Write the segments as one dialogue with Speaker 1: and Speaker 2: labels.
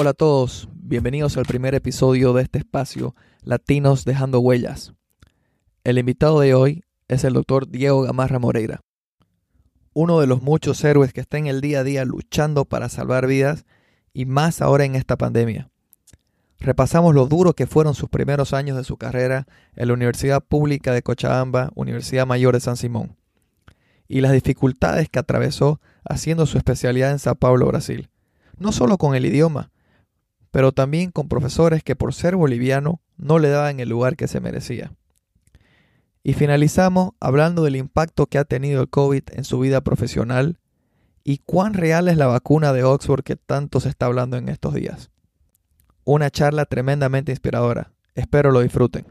Speaker 1: Hola a todos, bienvenidos al primer episodio de este espacio, Latinos Dejando Huellas. El invitado de hoy es el doctor Diego Gamarra Moreira, uno de los muchos héroes que está en el día a día luchando para salvar vidas y más ahora en esta pandemia. Repasamos lo duro que fueron sus primeros años de su carrera en la Universidad Pública de Cochabamba, Universidad Mayor de San Simón, y las dificultades que atravesó haciendo su especialidad en Sao Paulo, Brasil. No solo con el idioma, pero también con profesores que por ser boliviano no le daban el lugar que se merecía. Y finalizamos hablando del impacto que ha tenido el COVID en su vida profesional y cuán real es la vacuna de Oxford que tanto se está hablando en estos días. Una charla tremendamente inspiradora. Espero lo disfruten.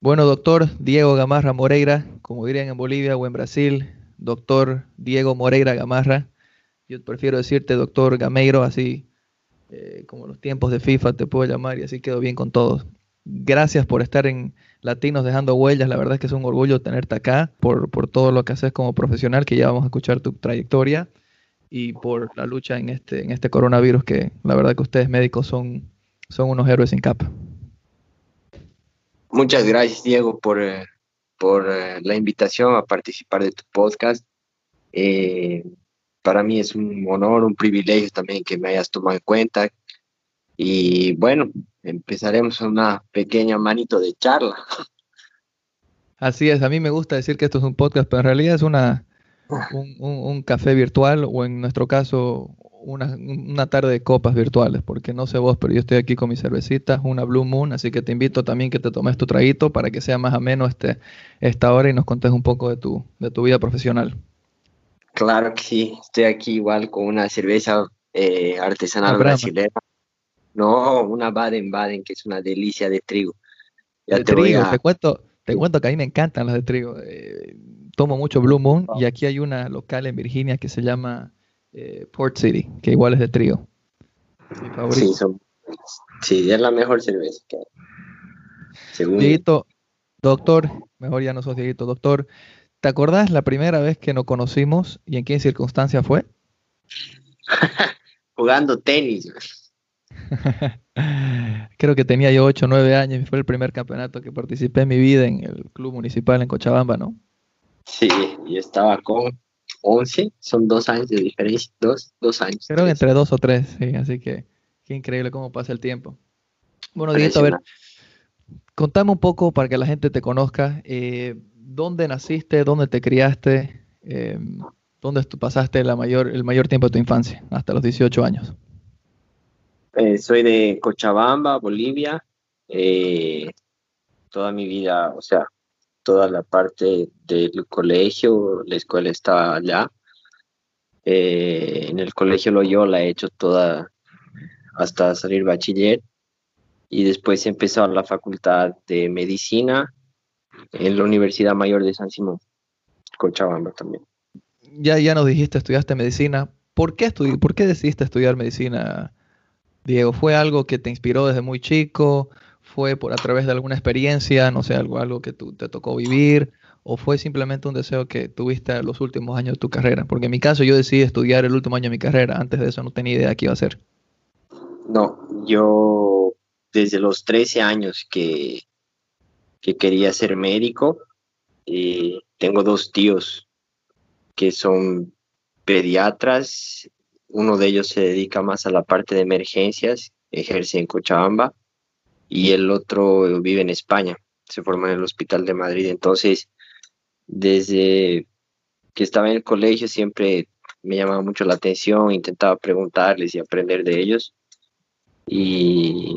Speaker 1: Bueno, doctor Diego Gamarra Moreira, como dirían en Bolivia o en Brasil, doctor Diego Moreira Gamarra. Yo prefiero decirte doctor Gameiro, así eh, como los tiempos de FIFA te puedo llamar y así quedo bien con todos. Gracias por estar en Latinos Dejando Huellas. La verdad es que es un orgullo tenerte acá por, por todo lo que haces como profesional, que ya vamos a escuchar tu trayectoria y por la lucha en este, en este coronavirus, que la verdad que ustedes médicos son, son unos héroes sin capa.
Speaker 2: Muchas gracias, Diego, por, eh, por eh, la invitación a participar de tu podcast. Para mí es un honor, un privilegio también que me hayas tomado en cuenta. Y bueno, empezaremos una pequeña manito de charla.
Speaker 1: Así es, a mí me gusta decir que esto es un podcast, pero en realidad es una, un, café virtual o en nuestro caso una, una, tarde de copas virtuales, porque no sé vos, pero yo estoy aquí con mi cervecita, una Blue Moon, así que te invito también que te tomes tu traguito para que sea más ameno este, esta hora y nos contes un poco de tu, de tu vida profesional.
Speaker 2: Claro que sí, estoy aquí igual con una cerveza eh, artesanal brasileña. No, una Baden-Baden, que es una delicia de trigo.
Speaker 1: Ya te, trigo, te, cuento, te cuento que a mí me encantan las de trigo. Eh, tomo mucho Blue Moon y aquí hay una local en Virginia que se llama eh, Port City, que igual es de trigo.
Speaker 2: Sí, sí, es la mejor cerveza que
Speaker 1: Dieguito, doctor, mejor ya no sos Dieguito, doctor, ¿te acordás la primera vez que nos conocimos y en qué circunstancia fue?
Speaker 2: Jugando tenis.
Speaker 1: Creo que tenía yo 8 o 9 años y fue el primer campeonato que participé en mi vida en el club municipal en Cochabamba, ¿no?
Speaker 2: Sí, yo estaba con 11, son dos años de diferencia, dos, dos años.
Speaker 1: Creo que entre dos o tres, sí, así que qué increíble cómo pasa el tiempo. Bueno, Dieguito, a ver, contame un poco para que la gente te conozca, eh, ¿dónde naciste, dónde te criaste, eh, dónde pasaste la mayor, el mayor tiempo de tu infancia, hasta los 18 años?
Speaker 2: Eh, soy de Cochabamba, Bolivia, toda mi vida, o sea, toda la parte del colegio, la escuela está allá. Eh, en el colegio Loyola he hecho toda hasta salir bachiller. Y después he empezado la facultad de medicina en la Universidad Mayor de San Simón, Cochabamba también.
Speaker 1: Ya, ya nos dijiste, estudiaste medicina. ¿Por qué, ¿Por qué decidiste estudiar medicina, Diego? ¿Fue algo que te inspiró desde muy chico? fue por a través de alguna experiencia, no sé, algo, algo que tú, te tocó vivir, o fue simplemente un deseo que tuviste los últimos años de tu carrera? Porque en mi caso yo decidí estudiar el último año de mi carrera, antes de eso no tenía idea de qué iba a hacer.
Speaker 2: No, yo desde los 13 años que, que quería ser médico, y tengo dos tíos que son pediatras, uno de ellos se dedica más a la parte de emergencias, ejerce en Cochabamba, y el otro vive en España, se formó en el Hospital de Madrid. Entonces, desde que estaba en el colegio siempre me llamaba mucho la atención, intentaba preguntarles y aprender de ellos. Y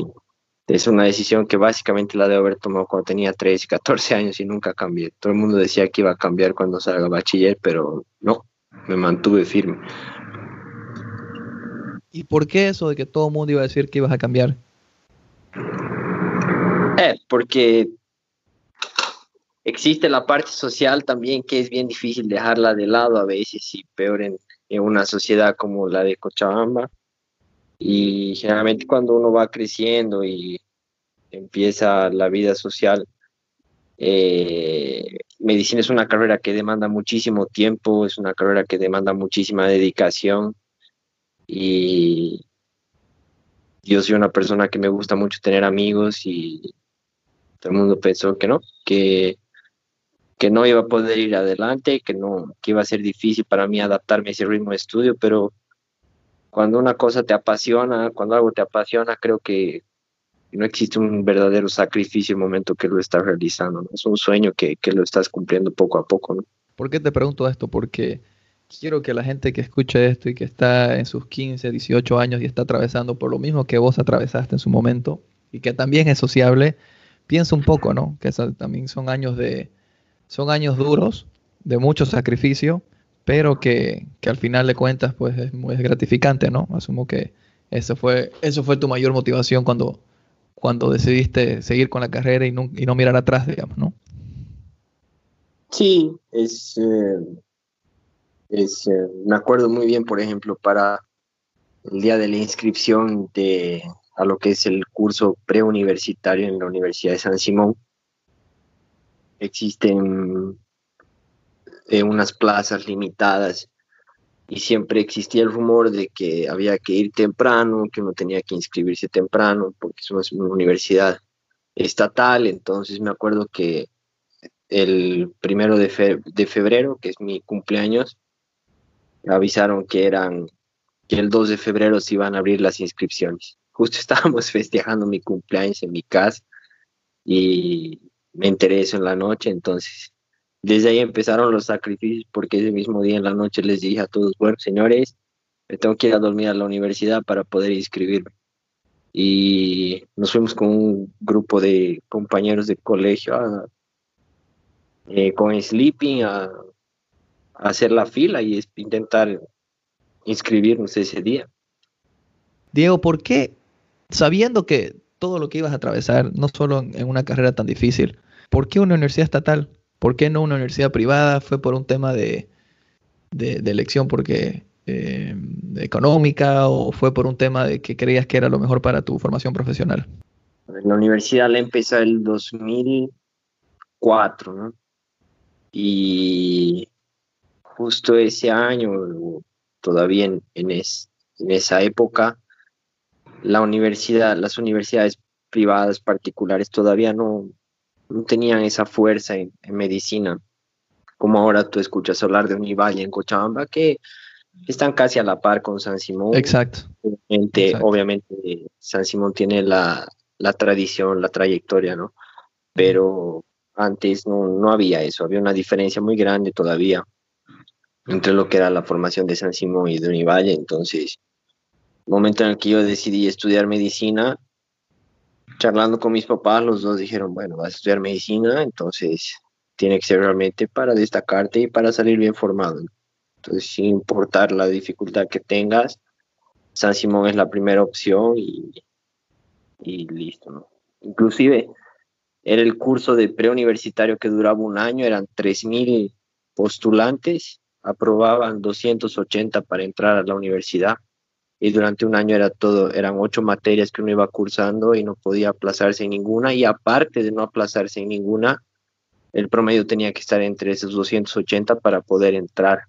Speaker 2: es una decisión que básicamente la debo haber tomado cuando tenía 13, 14 años y nunca cambié. Todo el mundo decía que iba a cambiar cuando salga bachiller, pero no, me mantuve firme.
Speaker 1: ¿Y por qué eso de que todo el mundo iba a decir que ibas a cambiar?
Speaker 2: Eh, porque existe la parte social también que es bien difícil dejarla de lado a veces y peor en, una sociedad como la de Cochabamba. Y generalmente cuando uno va creciendo y empieza la vida social, eh, medicina es una carrera que demanda muchísimo tiempo, es una carrera que demanda muchísima dedicación y yo soy una persona que me gusta mucho tener amigos y todo el mundo pensó que no, que, que no iba a poder ir adelante, que no, que iba a ser difícil para mí adaptarme a ese ritmo de estudio, pero cuando una cosa te apasiona, cuando algo te apasiona, creo que no existe un verdadero sacrificio en el momento que lo estás realizando, es un sueño que, que, lo estás cumpliendo poco a poco. ¿no?
Speaker 1: ¿Por qué te pregunto esto? Porque quiero que la gente que escuche esto y que está en sus 15, 18 años y está atravesando por lo mismo que vos atravesaste en su momento y que también es sociable, piense un poco, ¿no? Que también son años de son años duros, de mucho sacrificio, pero que, que al final de cuentas pues es muy gratificante, ¿no? Asumo que eso fue eso fue tu mayor motivación cuando cuando decidiste seguir con la carrera y no, y no mirar atrás, digamos, ¿no?
Speaker 2: Sí, es eh, es, eh, me acuerdo muy bien, por ejemplo, para el día de la inscripción de, a lo que es el curso preuniversitario en la Universidad de San Simón. Existen eh, unas plazas limitadas y siempre existía el rumor de que había que ir temprano, que uno tenía que inscribirse temprano, porque es una universidad estatal. Entonces me acuerdo que el primero de, de febrero, que es mi cumpleaños, avisaron que eran que el 2 de febrero se iban a abrir las inscripciones. Justo estábamos festejando mi cumpleaños en mi casa y me enteré eso en la noche, entonces desde ahí empezaron los sacrificios porque ese mismo día en la noche les dije a todos, bueno, señores, me tengo que ir a dormir a la universidad para poder inscribirme. Y nos fuimos con un grupo de compañeros de colegio eh, con sleeping a hacer la fila y intentar inscribirnos ese día.
Speaker 1: Diego, ¿por qué, sabiendo que todo lo que ibas a atravesar, no solo en una carrera tan difícil, ¿por qué una universidad estatal? ¿Por qué no una universidad privada? ¿Fue por un tema de, de, elección porque eh, económica o fue por un tema de que creías que era lo mejor para tu formación profesional?
Speaker 2: La universidad la empecé el 2004, ¿no? Y justo ese año, todavía en, en, esa época, la universidad, las universidades privadas particulares todavía no, no tenían esa fuerza en, medicina, como ahora tú escuchas hablar de Univalle en Cochabamba, que están casi a la par con San Simón.
Speaker 1: Exacto.
Speaker 2: Obviamente, obviamente San Simón tiene la, la, tradición, la trayectoria, ¿no? Pero antes no, no había eso, había una diferencia muy grande todavía entre lo que era la formación de San Simón y de Univalle. Entonces, momento en el que yo decidí estudiar medicina, charlando con mis papás, los dos dijeron, bueno, vas a estudiar medicina, entonces tiene que ser realmente para destacarte y para salir bien formado. Entonces, sin importar la dificultad que tengas, San Simón es la primera opción y, y listo, ¿no? Inclusive, era el curso de preuniversitario que duraba un año, eran 3.000 postulantes aprobaban 280 para entrar a la universidad y durante un año era todo, eran ocho materias que uno iba cursando y no podía aplazarse en ninguna y aparte de no aplazarse en ninguna, el promedio tenía que estar entre esos 280 para poder entrar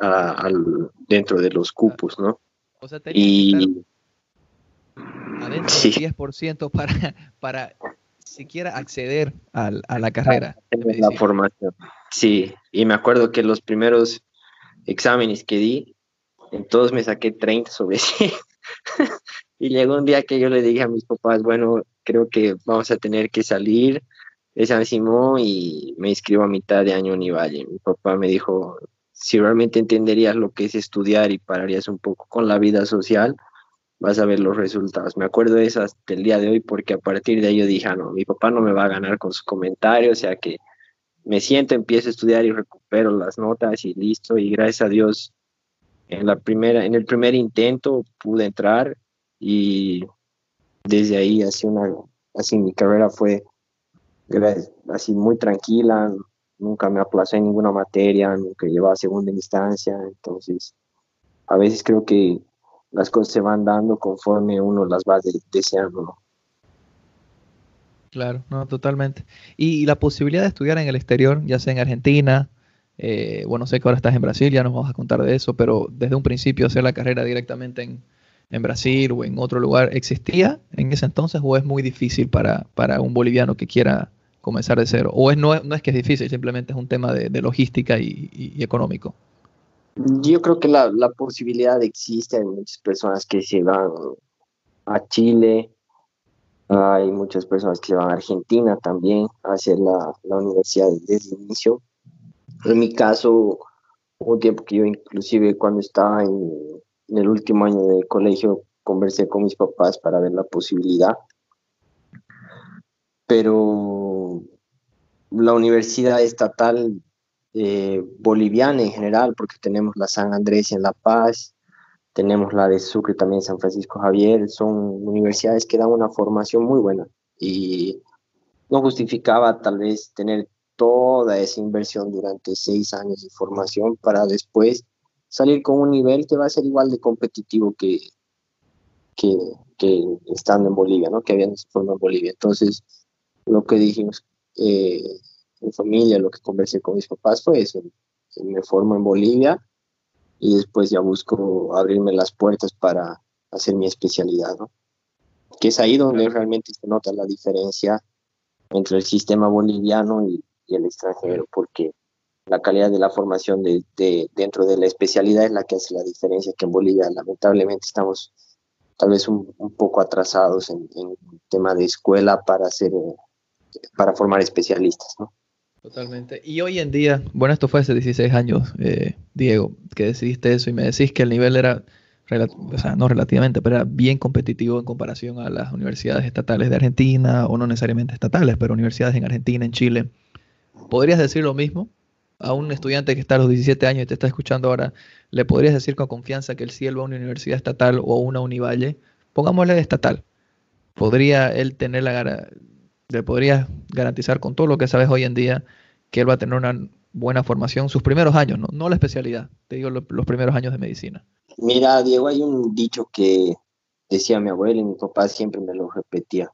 Speaker 2: al, dentro de los cupos, ¿no?
Speaker 1: O sea, tenía y... adentro sí. 10% para, para siquiera acceder a, a la carrera.
Speaker 2: La formación. Sí, y me acuerdo que los primeros exámenes que di, en todos me saqué 30 sobre 100. y llegó un día que yo le dije a mis papás, bueno, creo que vamos a tener que salir de San Simón y me inscribo a mitad de año en Univalle. Mi papá me dijo, si realmente entenderías lo que es estudiar y pararías un poco con la vida social, vas a ver los resultados. Me acuerdo de eso hasta el día de hoy porque a partir de ahí yo dije, ah, no, mi papá no me va a ganar con sus comentarios, o sea que me siento, empiezo a estudiar y recupero las notas y listo, y gracias a Dios en la primera, en el primer intento pude entrar y desde ahí así una, así mi carrera fue así muy tranquila, nunca me aplacé en ninguna materia, nunca llevaba segunda instancia, entonces a veces creo que las cosas se van dando conforme uno las va deseando.
Speaker 1: Claro, no, totalmente. Y, la posibilidad de estudiar en el exterior, ya sea en Argentina, eh, bueno, sé que ahora estás en Brasil, ya nos vamos a contar de eso, pero desde un principio hacer la carrera directamente en, en Brasil o en otro lugar, ¿existía en ese entonces o es muy difícil para, para un boliviano que quiera comenzar de cero? ¿O es, no, es, que es difícil, simplemente es un tema de, logística y, y, económico?
Speaker 2: Yo creo que la, la, posibilidad existe, hay muchas personas que se van a Chile, hay muchas personas que se van a Argentina también a hacer la, la universidad desde el inicio. En mi caso, hubo tiempo que yo inclusive cuando estaba en, en el último año de colegio conversé con mis papás para ver la posibilidad. Pero la universidad estatal eh, boliviana en general, porque tenemos la San Andrés en La Paz, tenemos la de Sucre también San Francisco Javier, son universidades que dan una formación muy buena y no justificaba tal vez tener toda esa inversión durante seis años de formación para después salir con un nivel que va a ser igual de competitivo que, que, que estando en Bolivia, ¿no? que habían formado en Bolivia. Entonces, lo que dijimos eh, en familia, lo que conversé con mis papás fue eso. Me formo en Bolivia y después ya busco abrirme las puertas para hacer mi especialidad, ¿no? Que es ahí donde realmente se nota la diferencia entre el sistema boliviano y, y el extranjero, porque la calidad de la formación de, de, dentro de la especialidad es la que hace la diferencia, que en Bolivia lamentablemente estamos tal vez un, un poco atrasados en, en, tema de escuela para hacer, para formar especialistas, ¿no?
Speaker 1: Totalmente. Y hoy en día, bueno, esto fue hace 16 años, eh, Diego, que decidiste eso y me decís que el nivel era, o sea, no relativamente, pero era bien competitivo en comparación a las universidades estatales de Argentina, o no necesariamente estatales, pero universidades en Argentina, en Chile. ¿Podrías decir lo mismo? a un estudiante que está a los 17 años y te está escuchando ahora, ¿le podrías decir con confianza que el cielo a una universidad estatal o una univalle? Pongámosle estatal. ¿Podría él tener la le podrías garantizar con todo lo que sabes hoy en día que él va a tener una buena formación sus primeros años, no, la especialidad, te digo lo, los primeros años de medicina?
Speaker 2: Mira, Diego, hay un dicho que decía mi abuelo y mi papá siempre me lo repetía.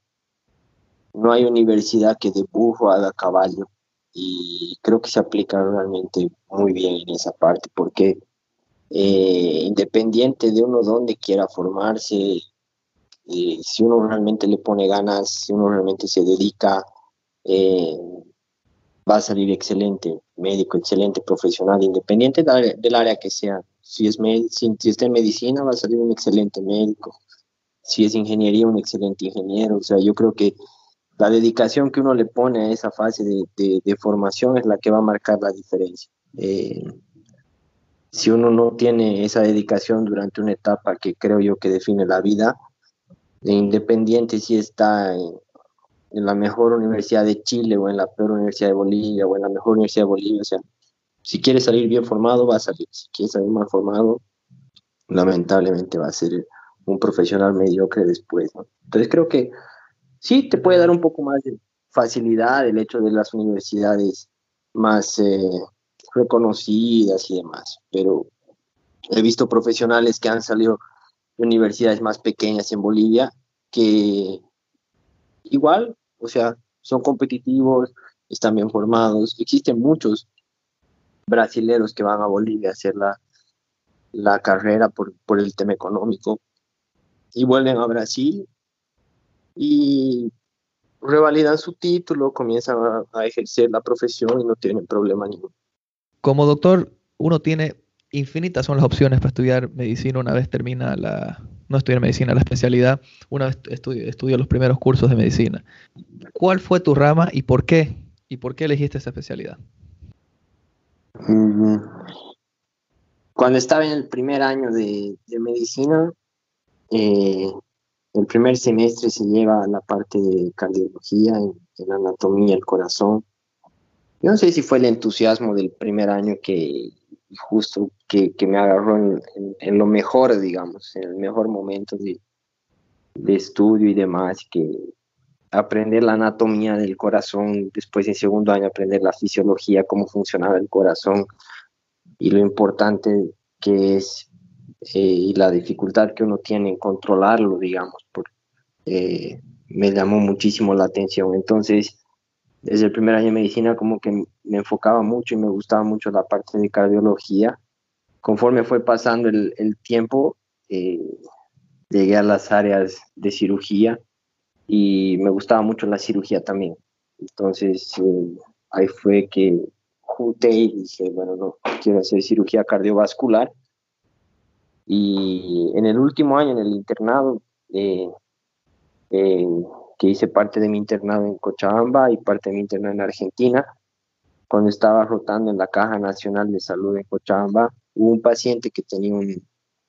Speaker 2: No hay universidad que de burro haga caballo y creo que se aplica realmente muy bien en esa parte porque eh, independiente de uno donde quiera formarse, eh, si uno realmente le pone ganas, si uno realmente se dedica, eh, va a salir excelente, médico, excelente, profesional, independiente del área que sea. Si, es si, si está en medicina, va a salir un excelente médico. Si es ingeniería, un excelente ingeniero. O sea, yo creo que la dedicación que uno le pone a esa fase de, de, de formación es la que va a marcar la diferencia. Eh, si uno no tiene esa dedicación durante una etapa que creo yo que define la vida, de independiente si está en, en, la mejor universidad de Chile o en la peor universidad de Bolivia o en la mejor universidad de Bolivia, o sea, si quiere salir bien formado va a salir, si quiere salir mal formado, lamentablemente va a ser un profesional mediocre después. ¿no? Entonces creo que sí te puede dar un poco más de facilidad el hecho de las universidades más eh, reconocidas y demás, pero he visto profesionales que han salido de universidades más pequeñas en Bolivia que igual, o sea, son competitivos, están bien formados, existen muchos brasileros que van a Bolivia a hacer la, la carrera por, por el tema económico y vuelven a Brasil y revalidan su título, comienzan a, a, ejercer la profesión y no tienen problema ninguno.
Speaker 1: Como doctor, uno tiene infinitas son las opciones para estudiar medicina una vez termina la, no estudiar medicina, la especialidad, una vez estudia, estudia los primeros cursos de medicina. ¿Cuál fue tu rama y por qué? ¿Y por qué elegiste esa especialidad?
Speaker 2: Cuando estaba en el primer año de, de medicina, eh, el primer semestre se lleva la parte de cardiología, en, en anatomía, el corazón. Yo no sé si fue el entusiasmo del primer año que justo que, me agarró en, lo mejor, digamos, en el mejor momento de, de estudio y demás, que aprender la anatomía del corazón, después en segundo año aprender la fisiología, cómo funcionaba el corazón y lo importante que es y la dificultad que uno tiene en controlarlo, digamos, por, eh, me llamó muchísimo la atención. Entonces, desde el primer año de medicina como que me enfocaba mucho y me gustaba mucho la parte de cardiología. Conforme fue pasando el, el tiempo, eh, llegué a las áreas de cirugía y me gustaba mucho la cirugía también. Entonces eh, ahí fue que junté y dije, bueno, no, quiero hacer cirugía cardiovascular. Y en el último año, en el internado, eh, eh, que hice parte de mi internado en Cochabamba y parte de mi internado en Argentina, cuando estaba rotando en la Caja Nacional de Salud en Cochabamba, hubo un paciente que tenía un,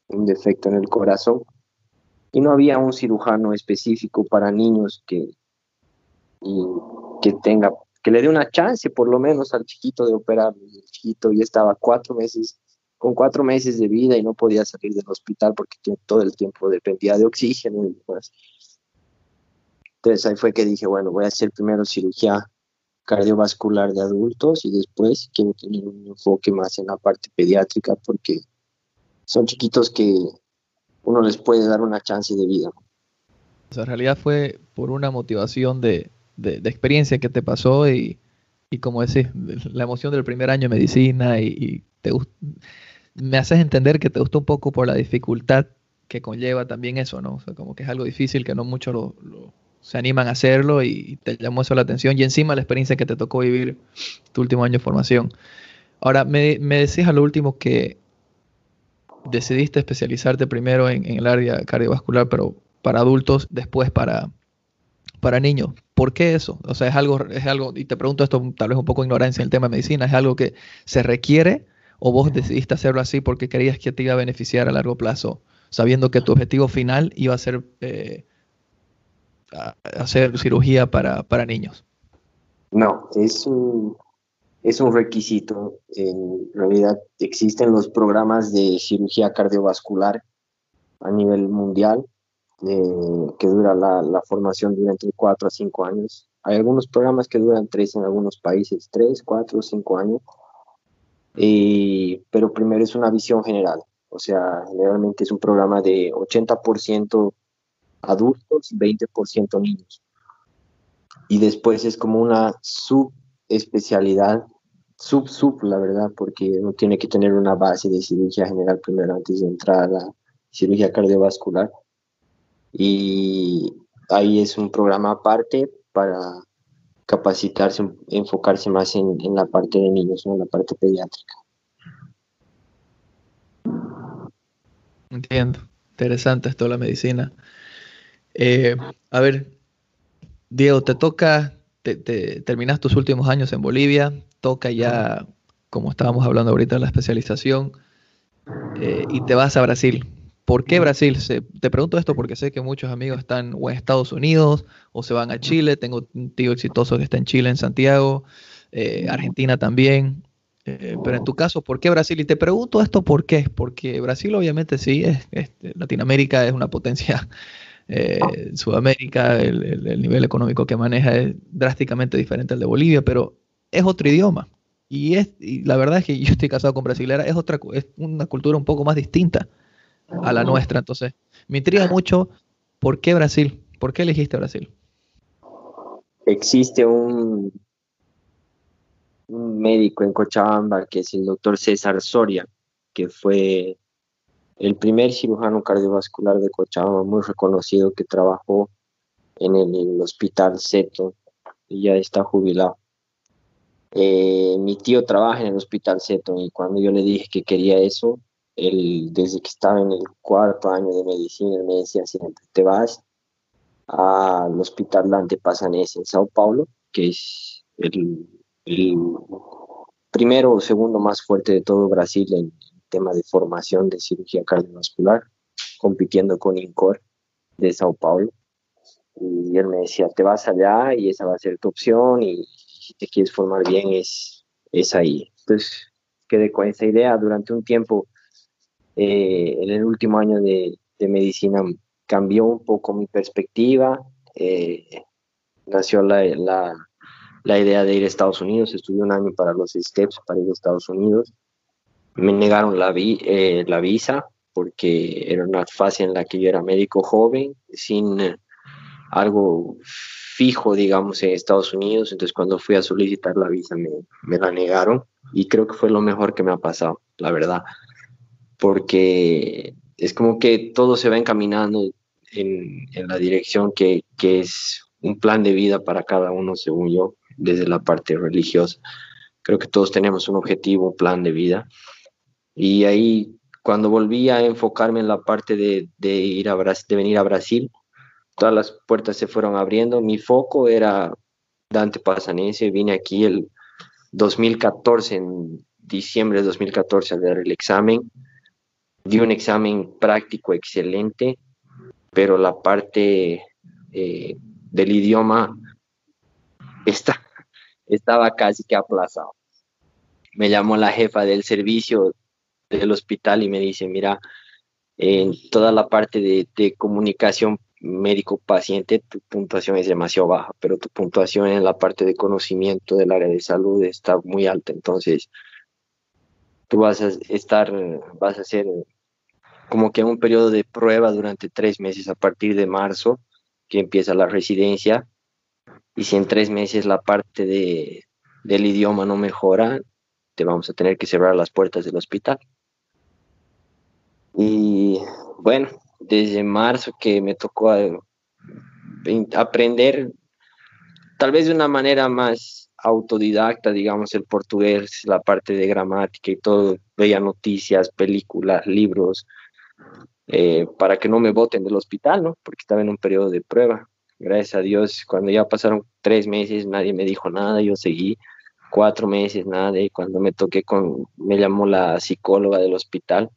Speaker 2: un defecto en el corazón y no había un cirujano específico para niños que, y, que tenga, que le dé una chance por lo menos al chiquito de operar. El chiquito ya estaba cuatro meses, con cuatro meses de vida y no podía salir del hospital porque todo el tiempo dependía de oxígeno y demás. Entonces ahí fue que dije, bueno, voy a hacer primero cirugía cardiovascular de adultos y después quiero tener un enfoque más en la parte pediátrica porque son chiquitos que uno les puede dar una chance de vida.
Speaker 1: O sea, en realidad fue por una motivación de, de, experiencia que te pasó y, y, como decís, la emoción del primer año de medicina y, te, me haces entender que te gustó un poco por la dificultad que conlleva también eso, ¿no? O sea, como que es algo difícil que no muchos lo, se animan a hacerlo y te llamó eso la atención y encima la experiencia que te tocó vivir tu último año de formación. Ahora, me, me a lo último que decidiste especializarte primero en, el área cardiovascular, pero para adultos, después para, para niños. ¿Por qué eso? O sea, es algo, es algo, y te pregunto esto tal vez un poco ignorancia en el tema de medicina, ¿es algo que se requiere o vos decidiste hacerlo así porque querías que te iba a beneficiar a largo plazo, sabiendo que tu objetivo final iba a ser eh, hacer cirugía para, para niños?
Speaker 2: No, es un, es un requisito. En realidad existen los programas de cirugía cardiovascular a nivel mundial eh, que dura la, formación durante 4 a 5 años. Hay algunos programas que duran 3 en algunos países, 3, 4, 5 años. Pero primero es una visión general. O sea, generalmente es un programa de 80% adultos, 20% niños. Y después es como una sub especialidad sub sub, la verdad, porque uno tiene que tener una base de cirugía general primero antes de entrar a la cirugía cardiovascular. Y ahí es un programa aparte para capacitarse, enfocarse más en, la parte de niños, en la parte pediátrica.
Speaker 1: Entiendo. Interesante esto de la medicina. Eh, a ver, Diego, te toca te, terminas tus últimos años en Bolivia, toca ya, como estábamos hablando ahorita, la especialización eh, y te vas a Brasil. ¿Por qué Brasil? te pregunto esto porque sé que muchos amigos están o en Estados Unidos o se van a Chile. Tengo un tío exitoso que está en Chile, en Santiago, eh, Argentina también. Eh, pero en tu caso, ¿por qué Brasil? Y te pregunto esto por qué. Porque Brasil obviamente sí, es, Latinoamérica es una potencia eh, Sudamérica, el, nivel económico que maneja es drásticamente diferente al de Bolivia, pero es otro idioma. Y, es, la verdad es que yo estoy casado con brasilera, es, otra, es una cultura un poco más distinta a la nuestra. Entonces, me intriga mucho por qué Brasil, por qué elegiste Brasil.
Speaker 2: Existe un, médico en Cochabamba que es el doctor César Soria, que fue el primer cirujano cardiovascular de Cochabamba, muy reconocido, que trabajó en el, hospital Seto y ya está jubilado. Eh, mi tío trabaja en el hospital Seto y cuando yo le dije que quería eso, él, desde que estaba en el cuarto año de medicina, me decía siempre, te vas al hospital Dante Pasanese en Sao Paulo, que es el, el primero o segundo más fuerte de todo Brasil en, tema de formación de cirugía cardiovascular, compitiendo con INCOR de Sao Paulo. Y él me decía, te vas allá y esa va a ser tu opción y si te quieres formar bien es, es ahí. Entonces quedé con esa idea durante un tiempo. Eh, en el último año de, medicina cambió un poco mi perspectiva. Eh, nació la, la, idea de ir a Estados Unidos. Estudié un año para los STEPS, para ir a Estados Unidos me negaron la, eh, la visa porque era una fase en la que yo era médico joven, sin eh, algo fijo, digamos, en Estados Unidos. Entonces, cuando fui a solicitar la visa, me, me la negaron y creo que fue lo mejor que me ha pasado, la verdad, porque es como que todo se va encaminando en, la dirección que, es un plan de vida para cada uno, según yo, desde la parte religiosa. Creo que todos tenemos un objetivo, un plan de vida. Y ahí, cuando volví a enfocarme en la parte de, ir a de venir a Brasil, todas las puertas se fueron abriendo. Mi foco era Dante Pasanense. Vine aquí el 2014, en diciembre de 2014, a dar el examen. Di un examen práctico excelente, pero la parte eh, del idioma está, estaba casi que aplazado. Me llamó la jefa del servicio del hospital y me dice, mira, en toda la parte de, de comunicación médico-paciente, tu puntuación es demasiado baja, pero tu puntuación en la parte de conocimiento del área de salud está muy alta. Entonces, tú vas a estar, vas a hacer como que un periodo de prueba durante tres meses a partir de marzo, que empieza la residencia. Y si en tres meses la parte de, del idioma no mejora, te vamos a tener que cerrar las puertas del hospital. Y bueno, desde marzo que me tocó eh, aprender, tal vez de una manera más autodidacta, digamos, el portugués, la parte de gramática y todo, veía noticias, películas, libros, eh, para que no me voten del hospital, ¿no? Porque estaba en un periodo de prueba. Gracias a Dios, cuando ya pasaron tres meses, nadie me dijo nada, yo seguí cuatro meses, nada, y cuando me toqué con, me llamó la psicóloga del hospital,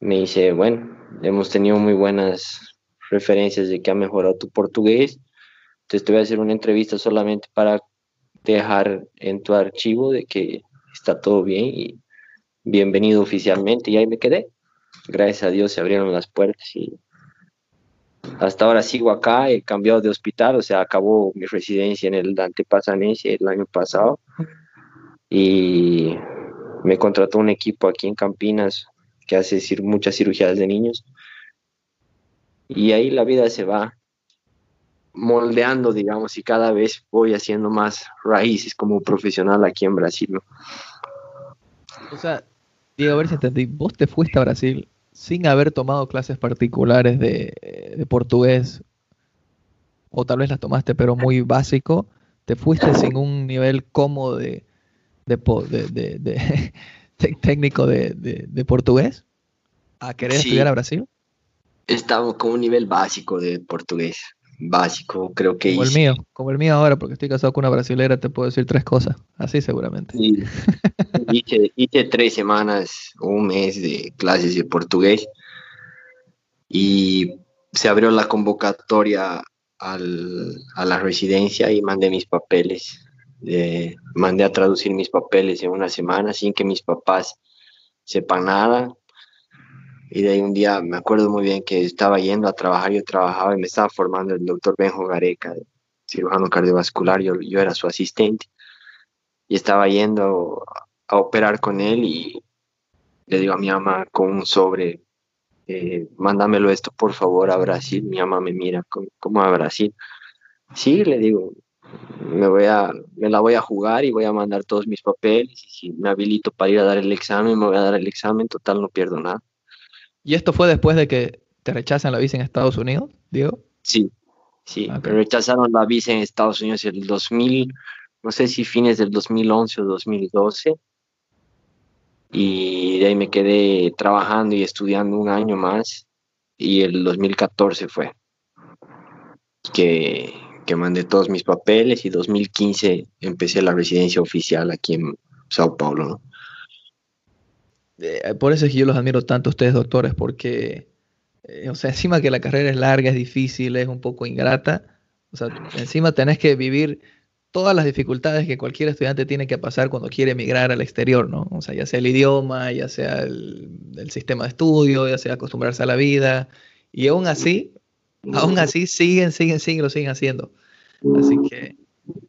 Speaker 2: me dice, bueno, hemos tenido muy buenas referencias de que ha mejorado tu portugués, entonces te voy a hacer una entrevista solamente para dejar en tu archivo de que está todo bien y bienvenido oficialmente y ahí me quedé. Gracias a Dios se abrieron las puertas y hasta ahora sigo acá, he cambiado de hospital, o sea, acabó mi residencia en el Dante Pasanense el año pasado y me contrató un equipo aquí en Campinas que hace muchas cirugías de niños. Y ahí la vida se va moldeando, digamos, y cada vez voy haciendo más raíces como profesional aquí en Brasil.
Speaker 1: O sea, Diego, a ver si entendí, vos te fuiste a Brasil sin haber tomado clases particulares de, portugués, o tal vez las tomaste, pero muy básico, te fuiste sin un nivel cómodo de, de, de técnico de, portugués a querer estudiar a Brasil?
Speaker 2: Estaba con un nivel básico de portugués. Básico, creo que
Speaker 1: Como el mío, como el mío ahora, porque estoy casado con una brasilera, te puedo decir tres cosas. Así seguramente.
Speaker 2: hice, tres semanas, un mes de clases de portugués y se abrió la convocatoria al, a la residencia y mandé mis papeles mandé a traducir mis papeles en una semana sin que mis papás sepan nada. Y de ahí un día me acuerdo muy bien que estaba yendo a trabajar, yo trabajaba y me estaba formando el doctor Benjo Gareca, cirujano cardiovascular, yo, yo era su asistente. Y estaba yendo a operar con él y le digo a mi mamá con un sobre, eh, mándamelo esto por favor a Brasil. Mi mamá me mira, ¿cómo, a Brasil? Sí, le digo, me voy a, me la voy a jugar y voy a mandar todos mis papeles. Y si me habilito para ir a dar el examen, me voy a dar el examen, total no pierdo nada.
Speaker 1: ¿Y esto fue después de que te rechazan la visa en Estados Unidos, Diego?
Speaker 2: Sí, sí, me rechazaron la visa en Estados Unidos el 2000, no sé si fines del 2011 o 2012. Y de ahí me quedé trabajando y estudiando un año más. Y el 2014 fue que que mandé todos mis papeles y 2015 empecé la residencia oficial aquí en Sao Paulo.
Speaker 1: Eh, por eso es que yo los admiro tanto a ustedes, doctores, porque, eh, o sea, encima que la carrera es larga, es difícil, es un poco ingrata, o sea, encima tenés que vivir todas las dificultades que cualquier estudiante tiene que pasar cuando quiere emigrar al exterior, ¿no? O sea, ya sea el idioma, ya sea el, sistema de estudio, ya sea acostumbrarse a la vida, y aún así, aún así siguen, siguen, siguen, lo siguen haciendo. Así que,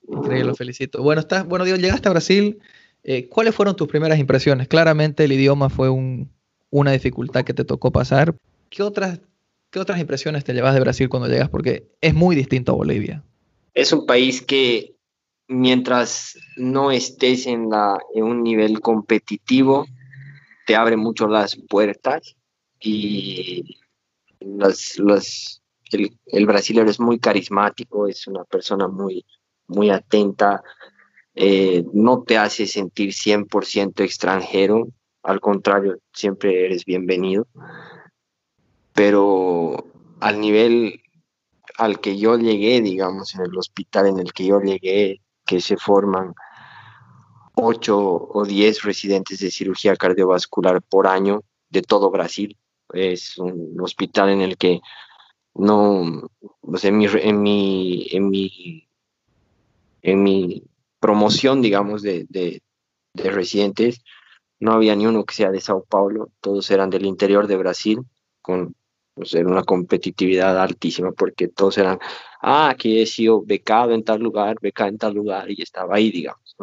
Speaker 1: increíble, lo felicito. Bueno, estás, bueno, Dios, llegaste a Brasil. Eh, ¿Cuáles fueron tus primeras impresiones? Claramente el idioma fue una dificultad que te tocó pasar. ¿Qué otras, ¿Qué otras impresiones te llevas de Brasil cuando llegas? Porque es muy distinto a Bolivia.
Speaker 2: Es un país que mientras no estés en, la, en un nivel competitivo, te abre mucho las puertas y el, brasilero es muy carismático, es una persona muy atenta, eh, no te hace sentir 100% extranjero, al contrario, siempre eres bienvenido, pero al nivel al que yo llegué, digamos, en el hospital en el que yo llegué, que se forman 8 o 10 residentes de cirugía cardiovascular por año de todo Brasil. Es un hospital en el que no, en mi, en mi, en mi, en mi promoción, digamos, de, de, residentes, no había ni uno que sea de Sao Paulo, todos eran del interior de Brasil, con pues, una competitividad altísima, porque todos eran, ah, que he sido becado en tal lugar, becado en tal lugar, y estaba ahí, digamos.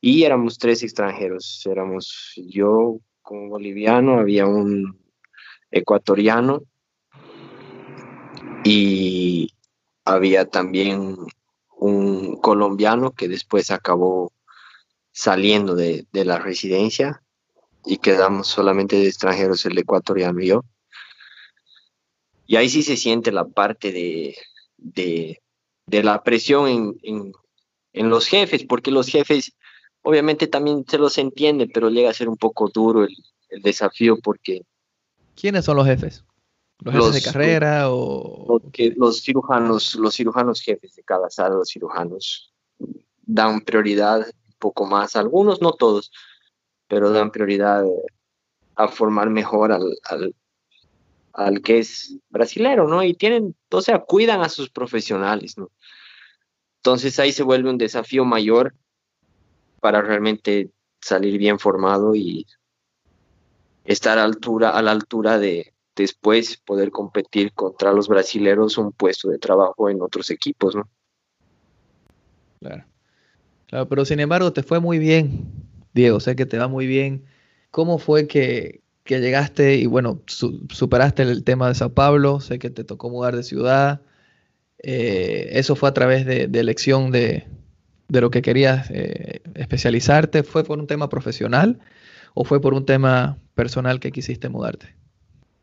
Speaker 2: Y éramos tres extranjeros, éramos yo como boliviano, había un ecuatoriano y había también un colombiano que después acabó saliendo de, la residencia y quedamos solamente de extranjeros el ecuatoriano y yo. Y ahí sí se siente la parte de, de, la presión en, en, en, los jefes, porque los jefes obviamente también se los entiende, pero llega a ser un poco duro el, el desafío porque...
Speaker 1: ¿Quiénes son los jefes? ¿Los jefes de carrera o...?
Speaker 2: los cirujanos, los cirujanos jefes de cada sala, los cirujanos dan prioridad un poco más, algunos, no todos, pero dan prioridad a formar mejor al, al, al que es brasilero, ¿no? Y tienen, o sea, cuidan a sus profesionales, ¿no? Entonces ahí se vuelve un desafío mayor para realmente salir bien formado y estar a, altura, a la altura de, después poder competir contra los brasileros un puesto de trabajo en otros equipos, ¿no?
Speaker 1: Claro. Claro, pero sin embargo te fue muy bien, Diego, sé que te va muy bien. ¿Cómo fue que, llegaste y bueno, superaste el tema de Sao Paulo? Sé que te tocó mudar de ciudad. Eh, ¿Eso fue a través de, elección de, lo que querías eh, especializarte? ¿Fue por un tema profesional o fue por un tema personal que quisiste mudarte?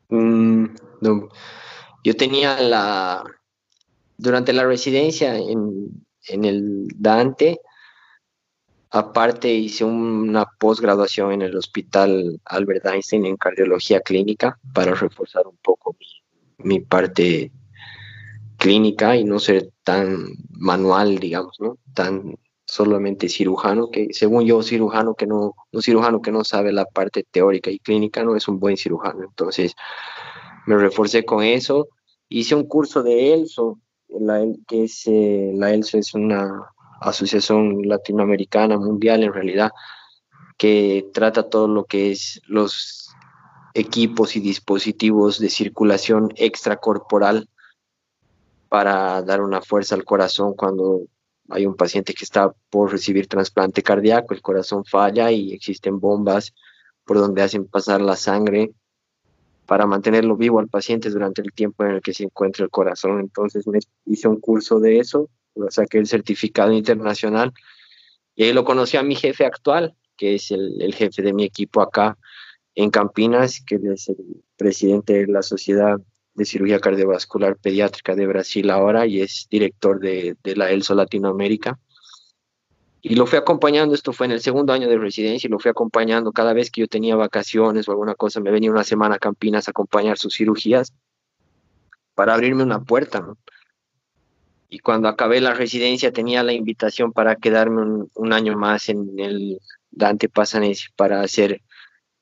Speaker 2: Mm. Yo tenía la, durante la residencia en, en el Dante, aparte hice una posgraduación en el Hospital Albert Einstein en cardiología clínica para reforzar un poco mi, parte clínica y no ser tan manual, digamos, ¿no? Tan solamente cirujano, que según yo, cirujano que no, un cirujano que no sabe la parte teórica y clínica no es un buen cirujano. Entonces, me reforcé con eso. Hice un curso de ELSO, la, que es, eh, la ELSO es una asociación latinoamericana, mundial en realidad, que trata todo lo que es los equipos y dispositivos de circulación extracorporal para dar una fuerza al corazón cuando hay un paciente que está por recibir trasplante cardíaco, el corazón falla y existen bombas por donde hacen pasar la sangre para mantenerlo vivo al paciente durante el tiempo en el que se encuentra el corazón. Entonces me hice un curso de eso, saqué el certificado internacional y ahí lo conocí a mi jefe actual, que es el, el jefe de mi equipo acá en Campinas, que es el presidente de la Sociedad de cirugía cardiovascular pediátrica de Brasil ahora y es director de, la ELSO Latinoamérica. Y lo fui acompañando, esto fue en el segundo año de residencia, y lo fui acompañando cada vez que yo tenía vacaciones o alguna cosa, me venía una semana a Campinas a acompañar sus cirugías para abrirme una puerta. Y cuando acabé la residencia tenía la invitación para quedarme un, un año más en el Dante Passanesi para hacer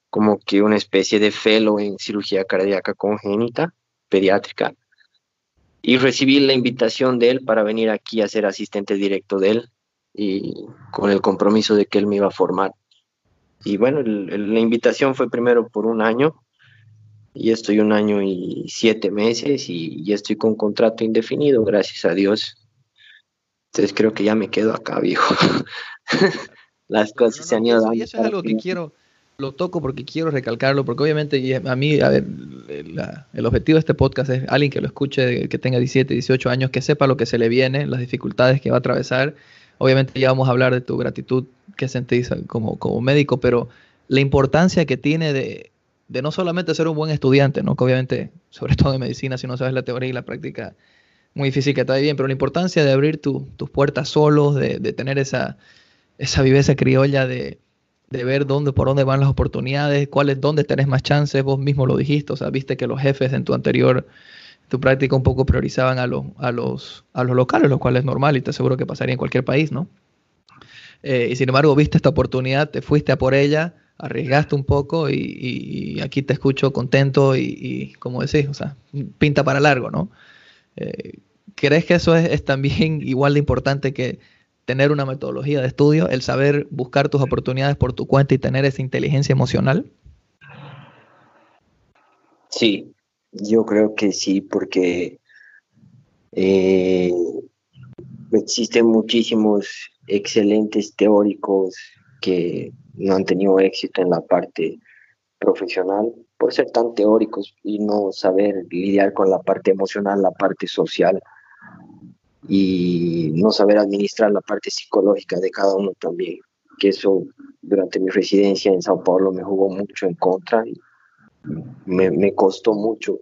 Speaker 2: como que una especie de fellow en cirugía cardíaca congénita pediátrica y recibí la invitación de él para venir aquí a ser asistente directo de él y con el compromiso de que él me iba a formar. Y bueno, la invitación fue primero por un año y estoy un año y siete meses y ya estoy con contrato indefinido, gracias a Dios. Entonces creo que ya me quedo acá, viejo. Las cosas se han ido
Speaker 1: dando. Y eso es algo que quiero, lo toco porque quiero recalcarlo, porque obviamente a mí, a ver, el objetivo de este podcast es alguien que lo escuche, que tenga 17, 18 años, que sepa lo que se le viene, las dificultades que va a atravesar. Obviamente ya vamos a hablar de tu gratitud que sentís como, como médico, pero la importancia que tiene de, de no solamente ser un buen estudiante, ¿no? que obviamente, sobre todo en medicina, si no sabes la teoría y la práctica, muy difícil que bien, pero la importancia de abrir tus puertas solos, de, tener esa, esa viveza criolla de, de ver dónde, por dónde van las oportunidades, cuáles, dónde tenés más chances, vos mismo lo dijiste, o sea, viste que los jefes en tu anterior, tu práctica un poco priorizaban a, los, a, los, a los locales, lo cual es normal y te aseguro que pasaría en cualquier país, ¿no? Eh, y sin embargo, viste esta oportunidad, te fuiste a por ella, arriesgaste un poco y, aquí te escucho contento y, como decís, o sea, pinta para largo, ¿no? Eh, ¿Crees que eso es, también igual de importante que tener una metodología de estudio, el saber buscar tus oportunidades por tu cuenta y tener esa inteligencia emocional?
Speaker 2: Sí, yo creo que sí, porque eh, existen muchísimos excelentes teóricos que no han tenido éxito en la parte profesional por ser tan teóricos y no saber lidiar con la parte emocional, la parte social y no saber administrar la parte psicológica de cada uno también, que eso durante mi residencia en Sao Paulo me jugó mucho en contra y me, me costó mucho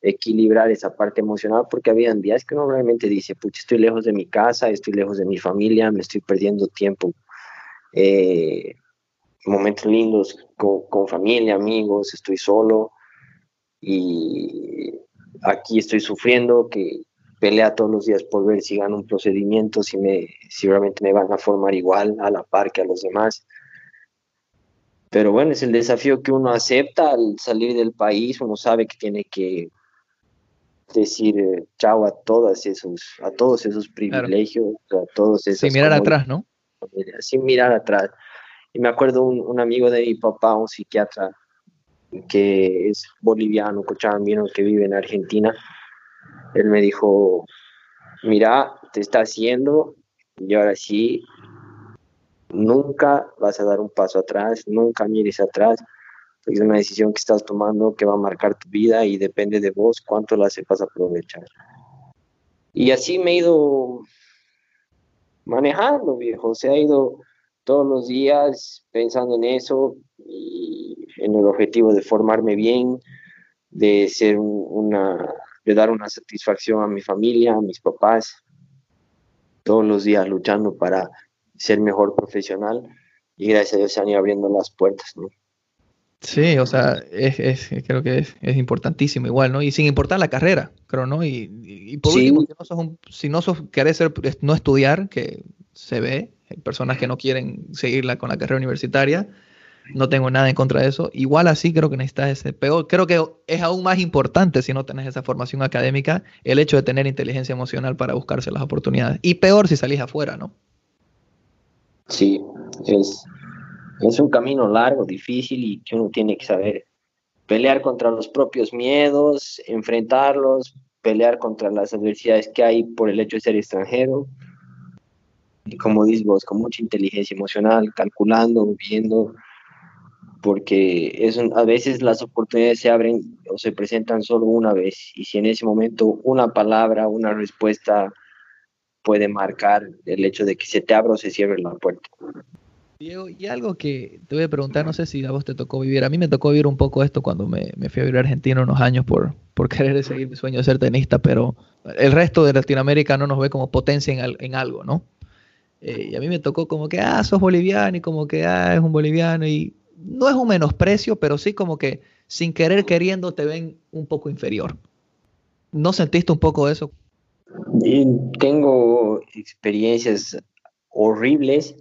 Speaker 2: equilibrar esa parte emocional porque habían días que uno realmente dice, pucha, estoy lejos de mi casa, estoy lejos de mi familia, me estoy perdiendo tiempo. Eh, momentos lindos con, con, familia, amigos, estoy solo y aquí estoy sufriendo, que pelea todos los días por ver si gano un procedimiento, si, me, si realmente me van a formar igual a la par que a los demás. Pero bueno, es el desafío que uno acepta al salir del país, uno sabe que tiene que decir eh, chao a todas esos, a todos esos privilegios, a todos esos.
Speaker 1: Sin mirar atrás, ¿no?
Speaker 2: Sin mirar atrás. Y me acuerdo un, un amigo de mi papá, un psiquiatra que es boliviano, cochabambino, que vive en Argentina. Él me dijo, mira, te está haciendo y ahora sí, nunca vas a dar un paso atrás, nunca mires atrás, es una decisión que estás tomando que va a marcar tu vida y depende de vos cuánto la sepas aprovechar. Y así me he ido manejando, viejo. Se ha ido todos los días pensando en eso y en el objetivo de formarme bien, de ser una, de dar una satisfacción a mi familia, a mis papás, todos los días luchando para ser mejor profesional y gracias a Dios se han ido abriendo las puertas, ¿no?
Speaker 1: Sí, o sea, es, creo que es, importantísimo igual, ¿no? Y sin importar la carrera, creo, ¿no? Y, por último, si no, sos si no sos, querés ser, no estudiar, que se ve, hay personas que no quieren seguirla con la carrera universitaria, no tengo nada en contra de eso. Igual así creo que necesitas ese peor. Creo que es aún más importante si no tenés esa formación académica, el hecho de tener inteligencia emocional para buscarse las oportunidades. Y peor si salís afuera, ¿no?
Speaker 2: Sí, es, es un camino largo, difícil y que uno tiene que saber pelear contra los propios miedos, enfrentarlos, pelear contra las adversidades que hay por el hecho de ser extranjero. Y como dices vos, con mucha inteligencia emocional, calculando, viendo, porque es a veces las oportunidades se abren o se presentan solo una vez. Y si en ese momento una palabra, una respuesta puede marcar el hecho de que se te abra o se cierre la puerta.
Speaker 1: Diego, y algo que te voy a preguntar, no sé si a vos te tocó vivir, a mí me tocó vivir un poco esto cuando me, fui a vivir a Argentina unos años por, por querer seguir mi sueño de ser tenista, pero el resto de Latinoamérica no nos ve como potencia en, en algo, ¿no? Eh, y a mí me tocó como que, ah, sos boliviano y como que, ah, es un boliviano y no es un menosprecio, pero sí como que sin querer queriendo te ven un poco inferior. ¿No sentiste un poco eso?
Speaker 2: tengo experiencias horribles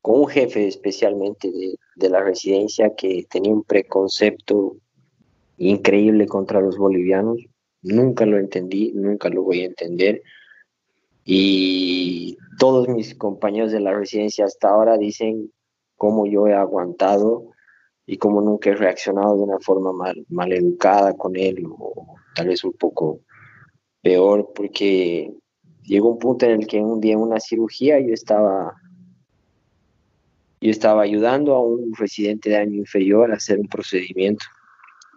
Speaker 2: con un jefe especialmente de, la residencia que tenía un preconcepto increíble contra los bolivianos. Nunca lo entendí, nunca lo voy a entender. Y todos mis compañeros de la residencia hasta ahora dicen cómo yo he aguantado y cómo nunca he reaccionado de una forma mal, mal educada con él o tal vez un poco peor porque llegó un punto en el que un día en una cirugía yo estaba yo estaba ayudando a un residente de año inferior a hacer un procedimiento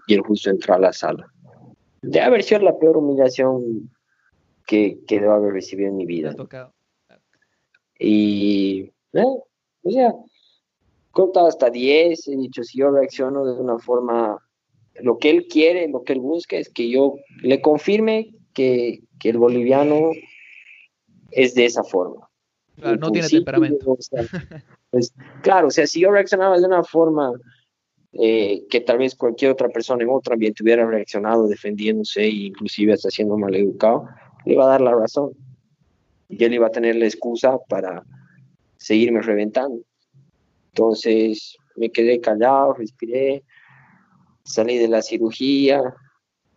Speaker 2: y él justo entró a la sala. De haber sido la peor humillación que, que debo haber recibido en mi vida. Y, eh, o sea, contado hasta 10, he dicho, si yo reacciono de una forma, lo que él quiere, lo que él busca es que yo le confirme que, que el boliviano es de esa forma.
Speaker 1: Claro, no tiene temperamento.
Speaker 2: pues, claro, o sea, si yo reaccionaba de una forma eh, que tal vez cualquier otra persona en otro ambiente hubiera reaccionado defendiéndose e inclusive hasta siendo mal educado, le iba a dar la razón. Y él iba a tener la excusa para seguirme reventando. Entonces me quedé callado, respiré, salí de la cirugía,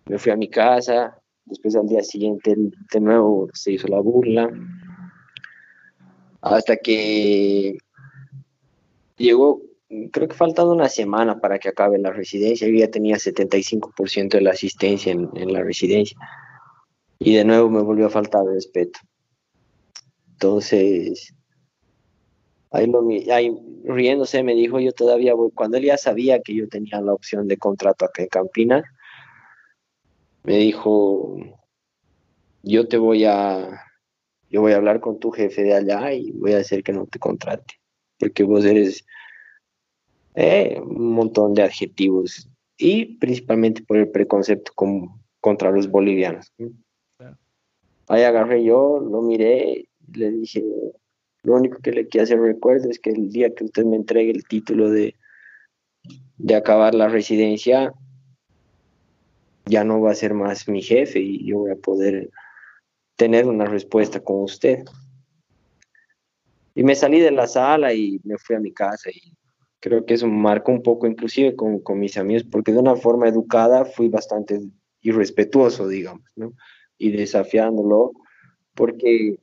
Speaker 2: me fui a mi casa, después al día siguiente de nuevo se hizo la burla, hasta que llegó, creo que faltando una semana para que acabe la residencia, yo ya tenía 75% de la asistencia en, la residencia y de nuevo me volvió a faltar el respeto. Entonces, ahí, lo, ahí riéndose me dijo, yo todavía voy, cuando él ya sabía que yo tenía la opción de contrato acá en Campina, me dijo, yo te voy a, yo voy a hablar con tu jefe de allá y voy a hacer que no te contrate, porque vos eres eh, un montón de adjetivos y principalmente por el preconcepto contra los bolivianos. Ahí agarré yo, lo miré, le dije, lo único que le quiero hacer recuerdo es que el día que usted me entregue el título de, de acabar la residencia, ya no va a ser más mi jefe y yo voy a poder tener una respuesta con usted. Y me salí de la sala y me fui a mi casa y creo que eso marcó un poco inclusive con, con mis amigos porque de una forma educada fui bastante irrespetuoso, digamos, ¿no? Y desafiándolo porque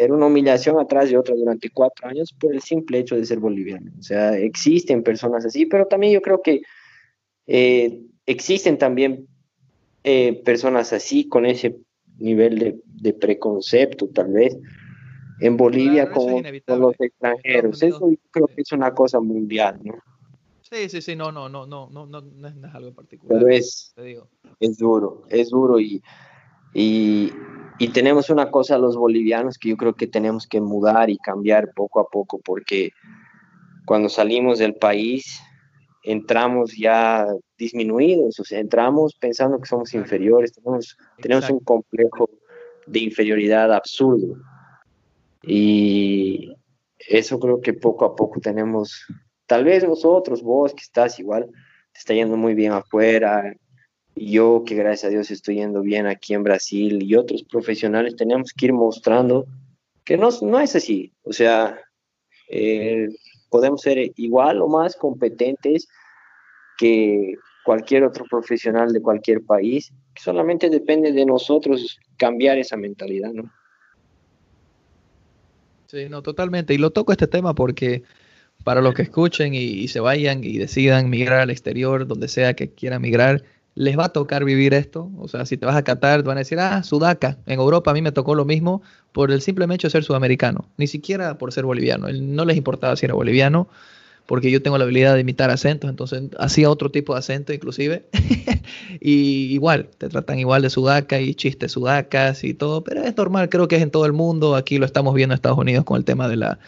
Speaker 2: era una humillación atrás de otra durante cuatro años por el simple hecho de ser boliviano. O sea, existen personas así, pero también yo creo que eh, existen también eh, personas así, con ese nivel de, preconcepto, tal vez, en Bolivia con, los extranjeros. Eso creo que es una cosa mundial, ¿no?
Speaker 1: Sí, sí, sí, no, no, no, no, no, no, no es algo particular.
Speaker 2: Pero es, es duro, es duro y, y, y tenemos una cosa los bolivianos que yo creo que tenemos que mudar y cambiar poco a poco porque cuando salimos del país entramos ya disminuidos, o sea, entramos pensando que somos inferiores, tenemos, tenemos un complejo de inferioridad absurdo. Y eso creo que poco a poco tenemos, tal vez vosotros, vos que estás igual, te está yendo muy bien afuera, yo que gracias a Dios estoy yendo bien aquí en Brasil y otros profesionales, tenemos que ir mostrando que no, no es así, o sea, eh, podemos ser igual o más competentes que cualquier otro profesional de cualquier país, solamente depende de nosotros cambiar esa mentalidad, ¿no?
Speaker 1: Sí, no, totalmente. Y lo toco este tema porque para los que escuchen y, se vayan y decidan migrar al exterior, donde sea que quieran migrar, les va a tocar vivir esto. O sea, si te vas a Qatar, te van a decir, ah, Sudaca. En Europa a mí me tocó lo mismo por el simple hecho de ser sudamericano, ni siquiera por ser boliviano. No les importaba si era boliviano, porque yo tengo la habilidad de imitar acentos, entonces hacía otro tipo de acento inclusive. y igual, te tratan igual de sudaca y chistes sudacas y todo, pero es normal, creo que es en todo el mundo. Aquí lo estamos viendo en Estados Unidos con el tema de la,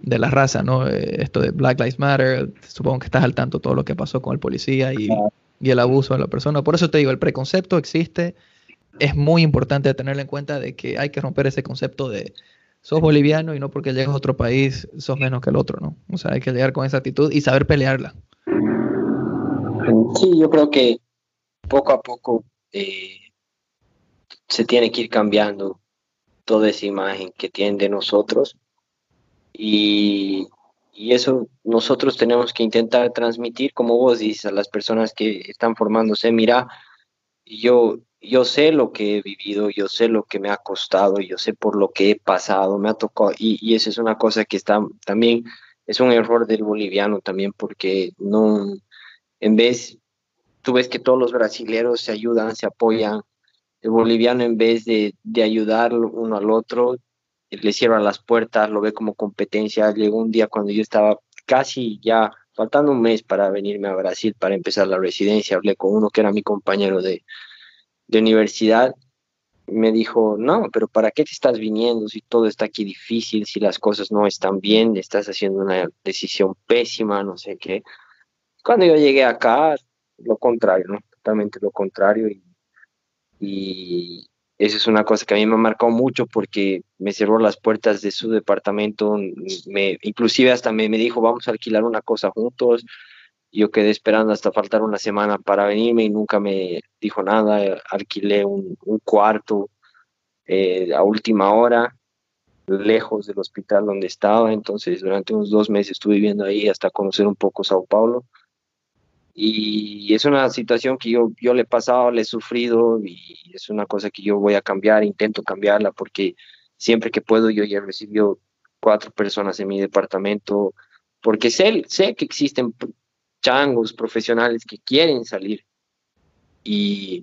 Speaker 1: de la raza, ¿no? Eh, esto de Black Lives Matter, supongo que estás al tanto de todo lo que pasó con el policía y, y el abuso de la persona. Por eso te digo, el preconcepto existe. Es muy importante tenerlo en cuenta de que hay que romper ese concepto de sos boliviano y no porque llegas a otro país sos menos que el otro, ¿no? O sea, hay que llegar con esa actitud y saber pelearla.
Speaker 2: Sí, yo creo que poco a poco eh, se tiene que ir cambiando toda esa imagen que tienen de nosotros y, y eso nosotros tenemos que intentar transmitir, como vos dices, a las personas que están formándose, mira, yo, yo sé lo que he vivido, yo sé lo que me ha costado, yo sé por lo que he pasado, me ha tocado, y, y eso es una cosa que está también, es un error del boliviano también, porque no, en vez, tú ves que todos los brasileños se ayudan, se apoyan, el boliviano en vez de, de ayudar uno al otro, le cierra las puertas, lo ve como competencia. Llegó un día cuando yo estaba casi ya faltando un mes para venirme a Brasil para empezar la residencia, hablé con uno que era mi compañero de, de universidad me dijo, no, pero ¿para qué te estás viniendo si todo está aquí difícil, si las cosas no están bien, estás haciendo una decisión pésima, no sé qué? Cuando yo llegué acá, lo contrario, ¿no? Totalmente lo contrario y, y eso es una cosa que a mí me ha marcado mucho porque me cerró las puertas de su departamento, me, inclusive hasta me, me dijo, vamos a alquilar una cosa juntos, yo quedé esperando hasta faltar una semana para venirme y nunca me dijo nada. Alquilé un, cuarto eh, a última hora, lejos del hospital donde estaba. Entonces, durante unos dos meses estuve viviendo ahí hasta conocer un poco Sao Paulo. Y es una situación que yo, yo le he pasado, le he sufrido y es una cosa que yo voy a cambiar, intento cambiarla porque siempre que puedo yo ya recibido cuatro personas en mi departamento porque sé, sé que existen changos profesionales que quieren salir y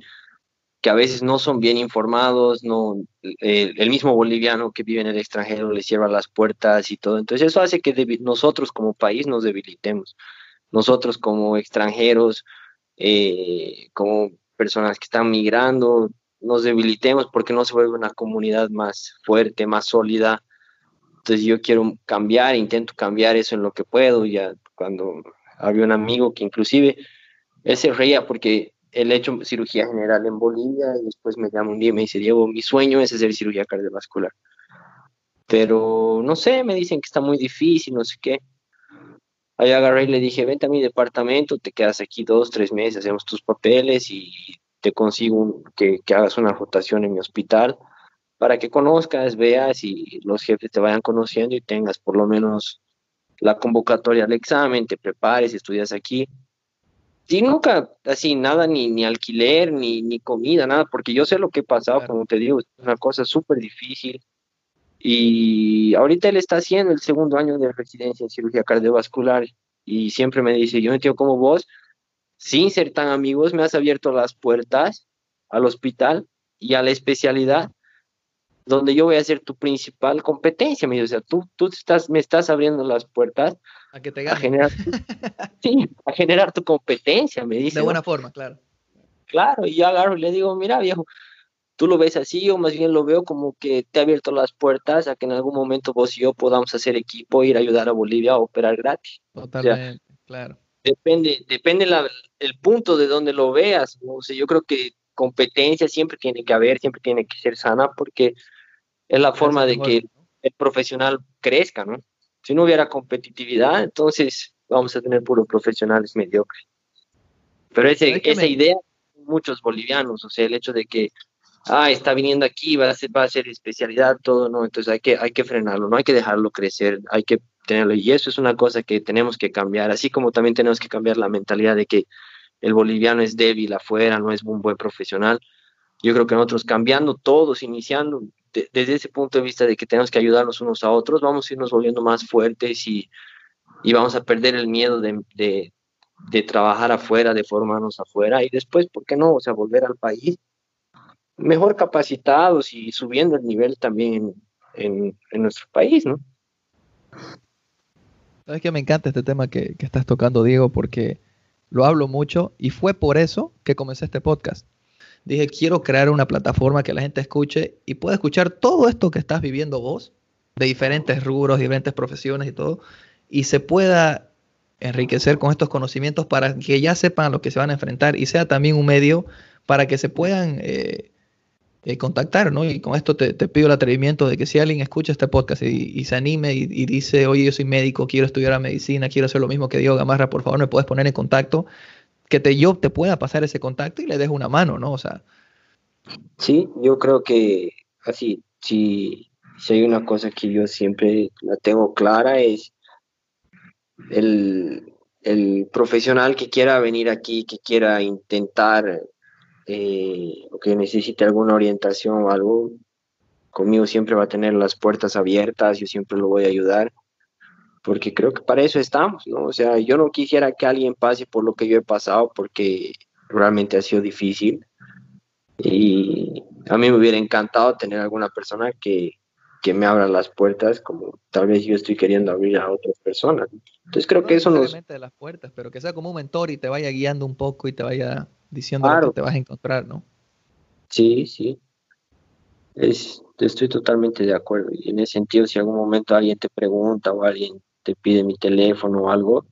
Speaker 2: que a veces no son bien informados, no el mismo boliviano que vive en el extranjero le cierra las puertas y todo. Entonces eso hace que nosotros como país nos debilitemos. Nosotros como extranjeros, eh, como personas que están migrando, nos debilitemos porque no se vuelve una comunidad más fuerte, más sólida. Entonces yo quiero cambiar, intento cambiar eso en lo que puedo. Ya cuando había un amigo que inclusive él se reía porque él ha hecho cirugía general en Bolivia y después me llama un día y me dice, Diego, mi sueño es hacer cirugía cardiovascular. Pero no sé, me dicen que está muy difícil, no sé qué. Ahí agarré y le dije, vente a mi departamento, te quedas aquí dos, tres meses, hacemos tus papeles y te consigo que, que hagas una rotación en mi hospital para que conozcas, veas y los jefes te vayan conociendo y tengas por lo menos la convocatoria al examen, te prepares, estudias aquí. Y nunca, así, nada, ni, ni alquiler, ni, ni comida, nada, porque yo sé lo que he pasado, como te digo, es una cosa súper difícil. Y ahorita él está haciendo el segundo año de residencia en cirugía cardiovascular y siempre me dice, yo no entiendo cómo vos, sin ser tan amigos, me has abierto las puertas al hospital y a la especialidad donde yo voy a ser tu principal competencia, me dice, o sea, tú, tú estás, me estás abriendo las puertas
Speaker 1: a, que te
Speaker 2: a generar, sí, a generar tu competencia, me dice.
Speaker 1: De buena forma, claro.
Speaker 2: Claro, y yo agarro y le digo, mira viejo, tú lo ves así, yo más bien lo veo como que te ha abierto las puertas a que en algún momento vos y yo podamos hacer equipo, ir a ayudar a Bolivia a operar gratis.
Speaker 1: Totalmente, claro.
Speaker 2: Depende, depende la, el punto de donde lo veas, ¿no? o sea, yo creo que competencia siempre tiene que haber, siempre tiene que ser sana, porque es la forma de que el profesional crezca, ¿no? Si no hubiera competitividad, entonces vamos a tener puros profesionales mediocres. Pero ese, esa idea, muchos bolivianos, o sea, el hecho de que, ah, está viniendo aquí, va a ser, va a ser especialidad, todo, ¿no? Entonces hay que, hay que frenarlo, no hay que dejarlo crecer, hay que tenerlo. Y eso es una cosa que tenemos que cambiar, así como también tenemos que cambiar la mentalidad de que el boliviano es débil afuera, no es un buen profesional. Yo creo que nosotros cambiando todos, iniciando desde ese punto de vista de que tenemos que ayudarnos unos a otros, vamos a irnos volviendo más fuertes y, y vamos a perder el miedo de, de, de, trabajar afuera, de formarnos afuera y después, ¿por qué no? O sea, volver al país mejor capacitados y subiendo el nivel también en, en nuestro país, ¿no?
Speaker 1: Sabes que me encanta este tema que, que estás tocando, Diego, porque lo hablo mucho y fue por eso que comencé este podcast dije, quiero crear una plataforma que la gente escuche y pueda escuchar todo esto que estás viviendo vos, de diferentes rubros, diferentes profesiones y todo, y se pueda enriquecer con estos conocimientos para que ya sepan a lo que se van a enfrentar y sea también un medio para que se puedan eh, eh, contactar, ¿no? Y con esto te, pido el atrevimiento de que si alguien escucha este podcast y, se anime y, dice, oye, yo soy médico, quiero estudiar medicina, quiero hacer lo mismo que Diego Gamarra, por favor, me puedes poner en contacto que yo te pueda pasar ese contacto y le dejo una mano, ¿no? O sea.
Speaker 2: Sí, yo creo que así, si, si hay una cosa que yo siempre la tengo clara es el, el profesional que quiera venir aquí, que quiera intentar eh, o que necesite alguna orientación o algo, conmigo siempre va a tener las puertas abiertas, yo siempre lo voy a ayudar porque creo que para eso estamos, ¿no? O sea, yo no quisiera que alguien pase por lo que yo he pasado porque realmente ha sido difícil y a mí me hubiera encantado tener alguna persona que, que me abra las puertas como tal vez yo estoy queriendo abrir a otras personas. Entonces creo que eso nos...
Speaker 1: de las puertas, pero que sea como un mentor y te vaya guiando un poco y te vaya diciendo lo que te vas a encontrar, ¿no?
Speaker 2: Sí, sí. estoy totalmente de acuerdo. Y en ese sentido, si algún momento alguien te pregunta o alguien te pide mi teléfono o algo,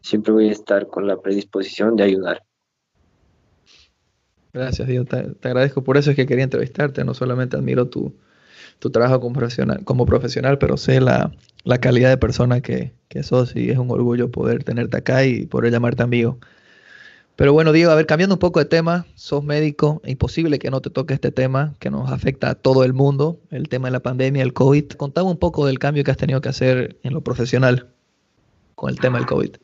Speaker 2: siempre voy a estar con la predisposición de ayudar.
Speaker 1: Gracias, Dios. Te, agradezco. Por eso es que quería entrevistarte. No solamente admiro tu, trabajo como profesional, como profesional pero sé la, calidad de persona que, que, sos y es un orgullo poder tenerte acá y poder llamarte amigo. Pero bueno, Diego, a ver, cambiando un poco de tema, sos médico, imposible que no te toque este tema que nos afecta a todo el mundo, el tema de la pandemia, el COVID. Contame un poco del cambio que has tenido que hacer en lo profesional con el tema del COVID.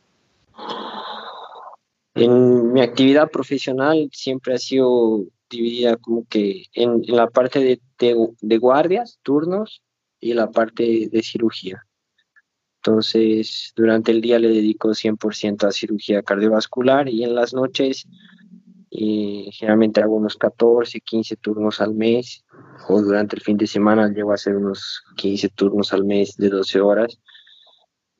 Speaker 2: En mi actividad profesional siempre ha sido dividida como que en, la parte de, de, guardias, turnos y la parte de cirugía. Entonces, durante el día le dedico 100% a cirugía cardiovascular y en las noches eh, generalmente hago unos 14, 15 turnos al mes o durante el fin de semana llego a hacer unos 15 turnos al mes de 12 horas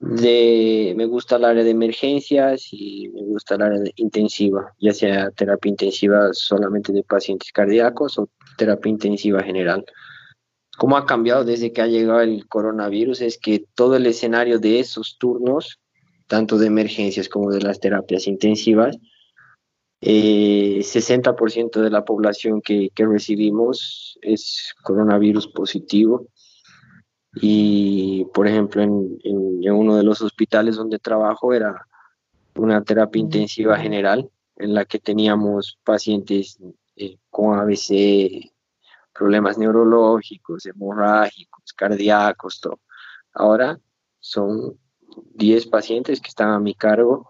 Speaker 2: de, me gusta el área de emergencias y me gusta el área de intensiva, ya sea terapia intensiva solamente de pacientes cardíacos o terapia intensiva general. ¿Cómo ha cambiado desde que ha llegado el coronavirus? Es que todo el escenario de esos turnos, tanto de emergencias como de las terapias intensivas, eh, 60% de la población que, que recibimos es coronavirus positivo y, por ejemplo, en, en, uno de los hospitales donde trabajo era una terapia intensiva general en la que teníamos pacientes eh, con ABC, problemas neurológicos, hemorrágicos, cardíacos, todo. Ahora son 10 pacientes que están a mi cargo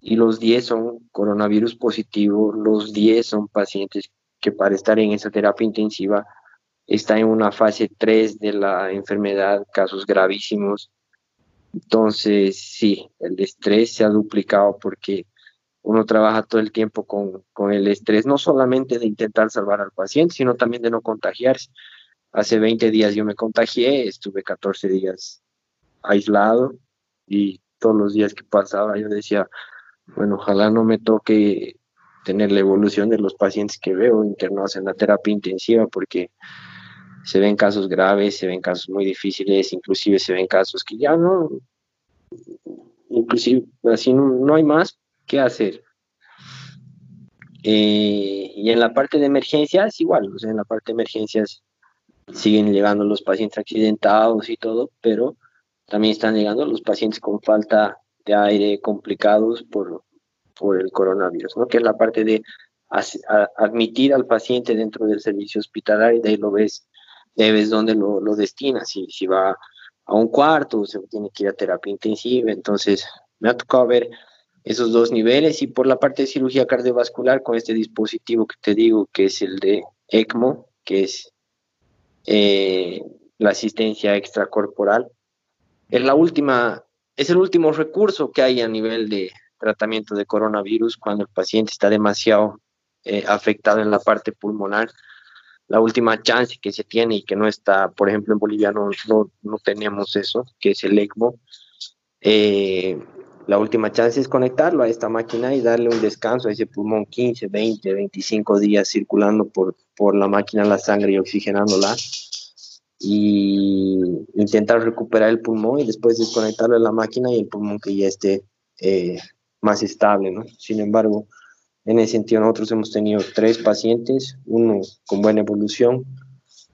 Speaker 2: y los 10 son coronavirus positivo, los 10 son pacientes que para estar en esa terapia intensiva está en una fase 3 de la enfermedad, casos gravísimos. Entonces, sí, el estrés se ha duplicado porque uno trabaja todo el tiempo con, con, el estrés, no solamente de intentar salvar al paciente, sino también de no contagiarse. Hace 20 días yo me contagié, estuve 14 días aislado y todos los días que pasaba yo decía, bueno, ojalá no me toque tener la evolución de los pacientes que veo internados en la terapia intensiva porque se ven casos graves, se ven casos muy difíciles, inclusive se ven casos que ya no, inclusive así no, hay más que hacer. Eh, y en la parte de emergencias, igual, o sea, en la parte de emergencias siguen llegando los pacientes accidentados y todo, pero también están llegando los pacientes con falta de aire complicados por, por el coronavirus, ¿no? Que es la parte de admitir al paciente dentro del servicio hospitalario y de ahí lo ves debes donde lo, lo destinas, si, si va a un cuarto, se tiene que ir a terapia intensiva, entonces me ha tocado ver esos dos niveles y por la parte de cirugía cardiovascular con este dispositivo que te digo que es el de ECMO, que es eh, la asistencia extracorporal, es la última, es el último recurso que hay a nivel de tratamiento de coronavirus cuando el paciente está demasiado eh, afectado en la parte pulmonar la última chance que se tiene y que no está, por ejemplo, en Bolivia no, no, tenemos eso, que es el ECMO. Eh, la última chance es conectarlo a esta máquina y darle un descanso a ese pulmón 15, 20, 25 días circulando por, por la máquina la sangre y oxigenándola y intentar recuperar el pulmón y después desconectarlo de la máquina y el pulmón que ya esté eh, más estable, ¿no? Sin embargo, en ese sentido, nosotros hemos tenido tres pacientes, uno con buena evolución,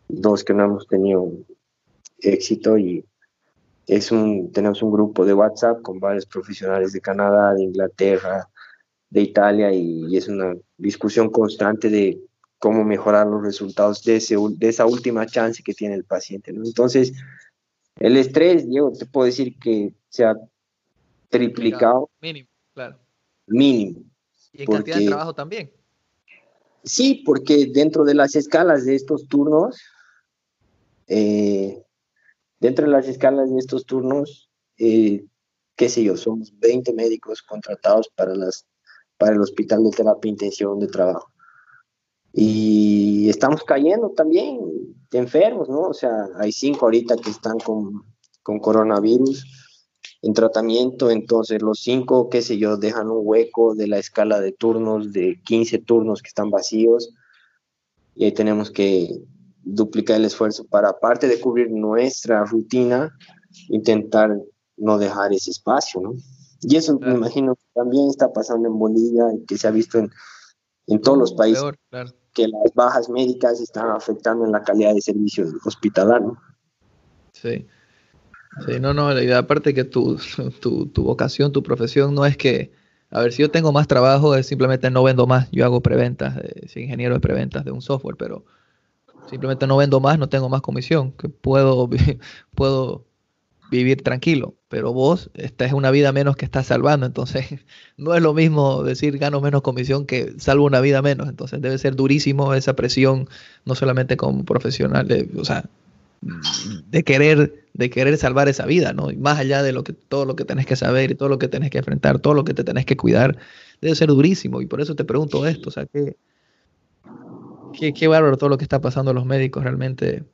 Speaker 2: dos que no hemos tenido éxito y es un, tenemos un grupo de WhatsApp con varios profesionales de Canadá, de Inglaterra, de Italia y, es una discusión constante de cómo mejorar los resultados de, ese, de esa última chance que tiene el paciente. Entonces, el estrés, yo te puedo decir que se ha triplicado.
Speaker 1: Mínimo, claro.
Speaker 2: Mínimo.
Speaker 1: Y en cantidad de trabajo también.
Speaker 2: Sí, porque dentro de las escalas de estos turnos, eh, dentro de las escalas de estos turnos, eh, qué sé yo, somos 20 médicos contratados para, el hospital de terapia intensiva de trabajo. Y estamos cayendo también de enfermos, ¿no? O sea, hay cinco ahorita que están con, con coronavirus en tratamiento, entonces los cinco, qué sé yo, dejan un hueco de la escala de turnos de 15 turnos que están vacíos y ahí tenemos que duplicar el esfuerzo para, aparte de cubrir nuestra rutina, intentar no dejar ese espacio, ¿no? Y eso me imagino que también está pasando en Bolivia y que se ha visto en, en todos los países, que las bajas médicas están afectando en la calidad de servicio hospitalario.
Speaker 1: Sí. Sí, no, no, idea aparte que tu, tu, tu, vocación, tu profesión no es que, a ver, si yo tengo más trabajo es simplemente no vendo más, yo hago preventas, eh, soy ingeniero de preventas de un software, pero simplemente no vendo más, no tengo más comisión, que puedo, puedo vivir tranquilo, pero vos, esta es una vida menos que estás salvando, entonces no es lo mismo decir gano menos comisión que salvo una vida menos, entonces debe ser durísimo esa presión, no solamente como profesional, de, o sea, de querer, de querer salvar esa vida, ¿no? Y más allá de lo que, todo lo que tenés que saber y todo lo que tenés que enfrentar, todo lo que te tenés que cuidar, debe ser durísimo, y por eso te pregunto esto, o sea, qué, qué, qué bárbaro todo lo que está pasando los médicos realmente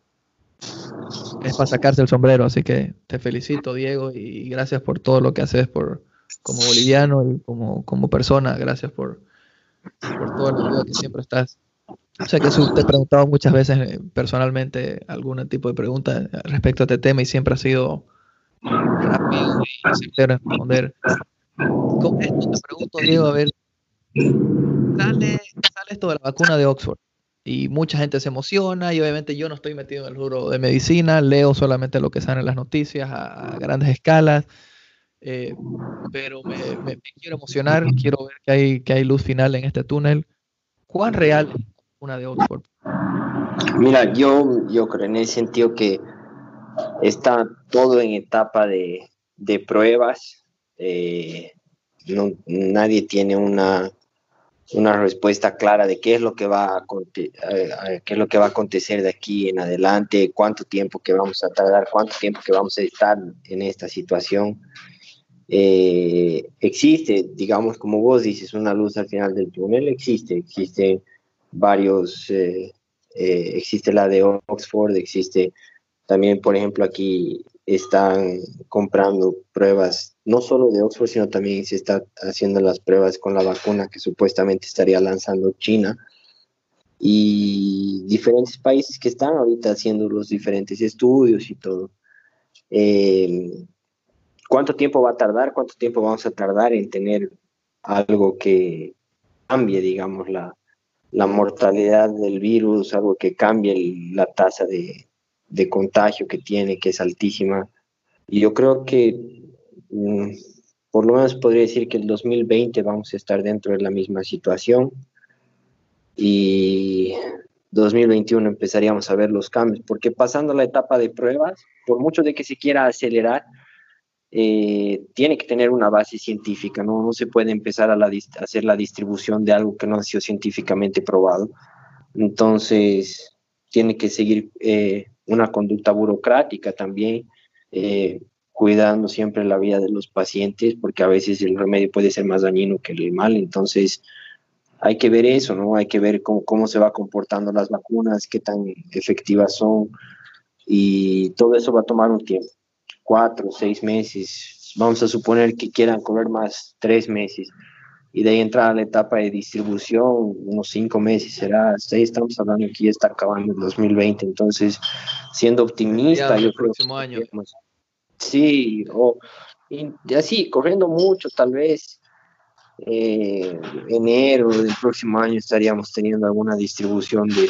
Speaker 1: es para sacarse el sombrero. Así que te felicito, Diego, y gracias por todo lo que haces por, como boliviano y como, como persona. Gracias por, por toda la ayuda que siempre estás. O sea que te he preguntado muchas veces eh, personalmente algún tipo de pregunta respecto a este tema y siempre ha sido rápido y sincero en responder. Con esto te pregunto, Diego, a ver, sale, sale esto de la vacuna de Oxford y mucha gente se emociona y obviamente yo no estoy metido en el rubro de medicina, leo solamente lo que sale en las noticias a, grandes escalas, eh, pero me, quiero emocionar, quiero ver que hay, que hay luz final en este túnel. ¿Cuán real es una de Oxford?
Speaker 2: Mira, yo, yo creo en el sentido que está todo en etapa de, de pruebas. Eh, no, nadie tiene una una respuesta clara de qué es lo que va a qué es lo que va a acontecer de aquí en adelante, cuánto tiempo que vamos a tardar, cuánto tiempo que vamos a estar en esta situación. Eh, existe, digamos, como vos dices, una luz al final del túnel, existe, existe varios, eh, eh, existe la de Oxford, existe también, por ejemplo, aquí están comprando pruebas, no solo de Oxford, sino también se está haciendo las pruebas con la vacuna que supuestamente estaría lanzando China. Y diferentes países que están ahorita haciendo los diferentes estudios y todo. Eh, ¿Cuánto tiempo va a tardar? ¿Cuánto tiempo vamos a tardar en tener algo que cambie, digamos, la, la mortalidad del virus, algo que cambie la tasa de, de contagio que tiene, que es altísima. Y yo creo que mm, por lo menos podría decir que el 2020 vamos a estar dentro de la misma situación y 2021 empezaríamos a ver los cambios, porque pasando la etapa de pruebas, por mucho de que se quiera acelerar, eh, tiene que tener una base científica, ¿no? No se puede empezar a, hacer la distribución de algo que no ha sido científicamente probado. Entonces, tiene que seguir eh, una conducta burocrática también, eh, cuidando siempre la vida de los pacientes, porque a veces el remedio puede ser más dañino que el mal, entonces hay que ver eso, ¿no? Hay que ver cómo, cómo se va comportando las vacunas, qué tan efectivas son, y todo eso va a tomar un tiempo, cuatro, seis meses, vamos a suponer que quieran correr más tres meses, y de ahí entrar a la etapa de distribución, unos cinco meses será, seis, estamos hablando que ya está acabando el 2020, entonces, siendo optimista, yo creo próximo año. sí, o y así, corriendo mucho, tal vez eh, enero del próximo año estaríamos teniendo alguna distribución de,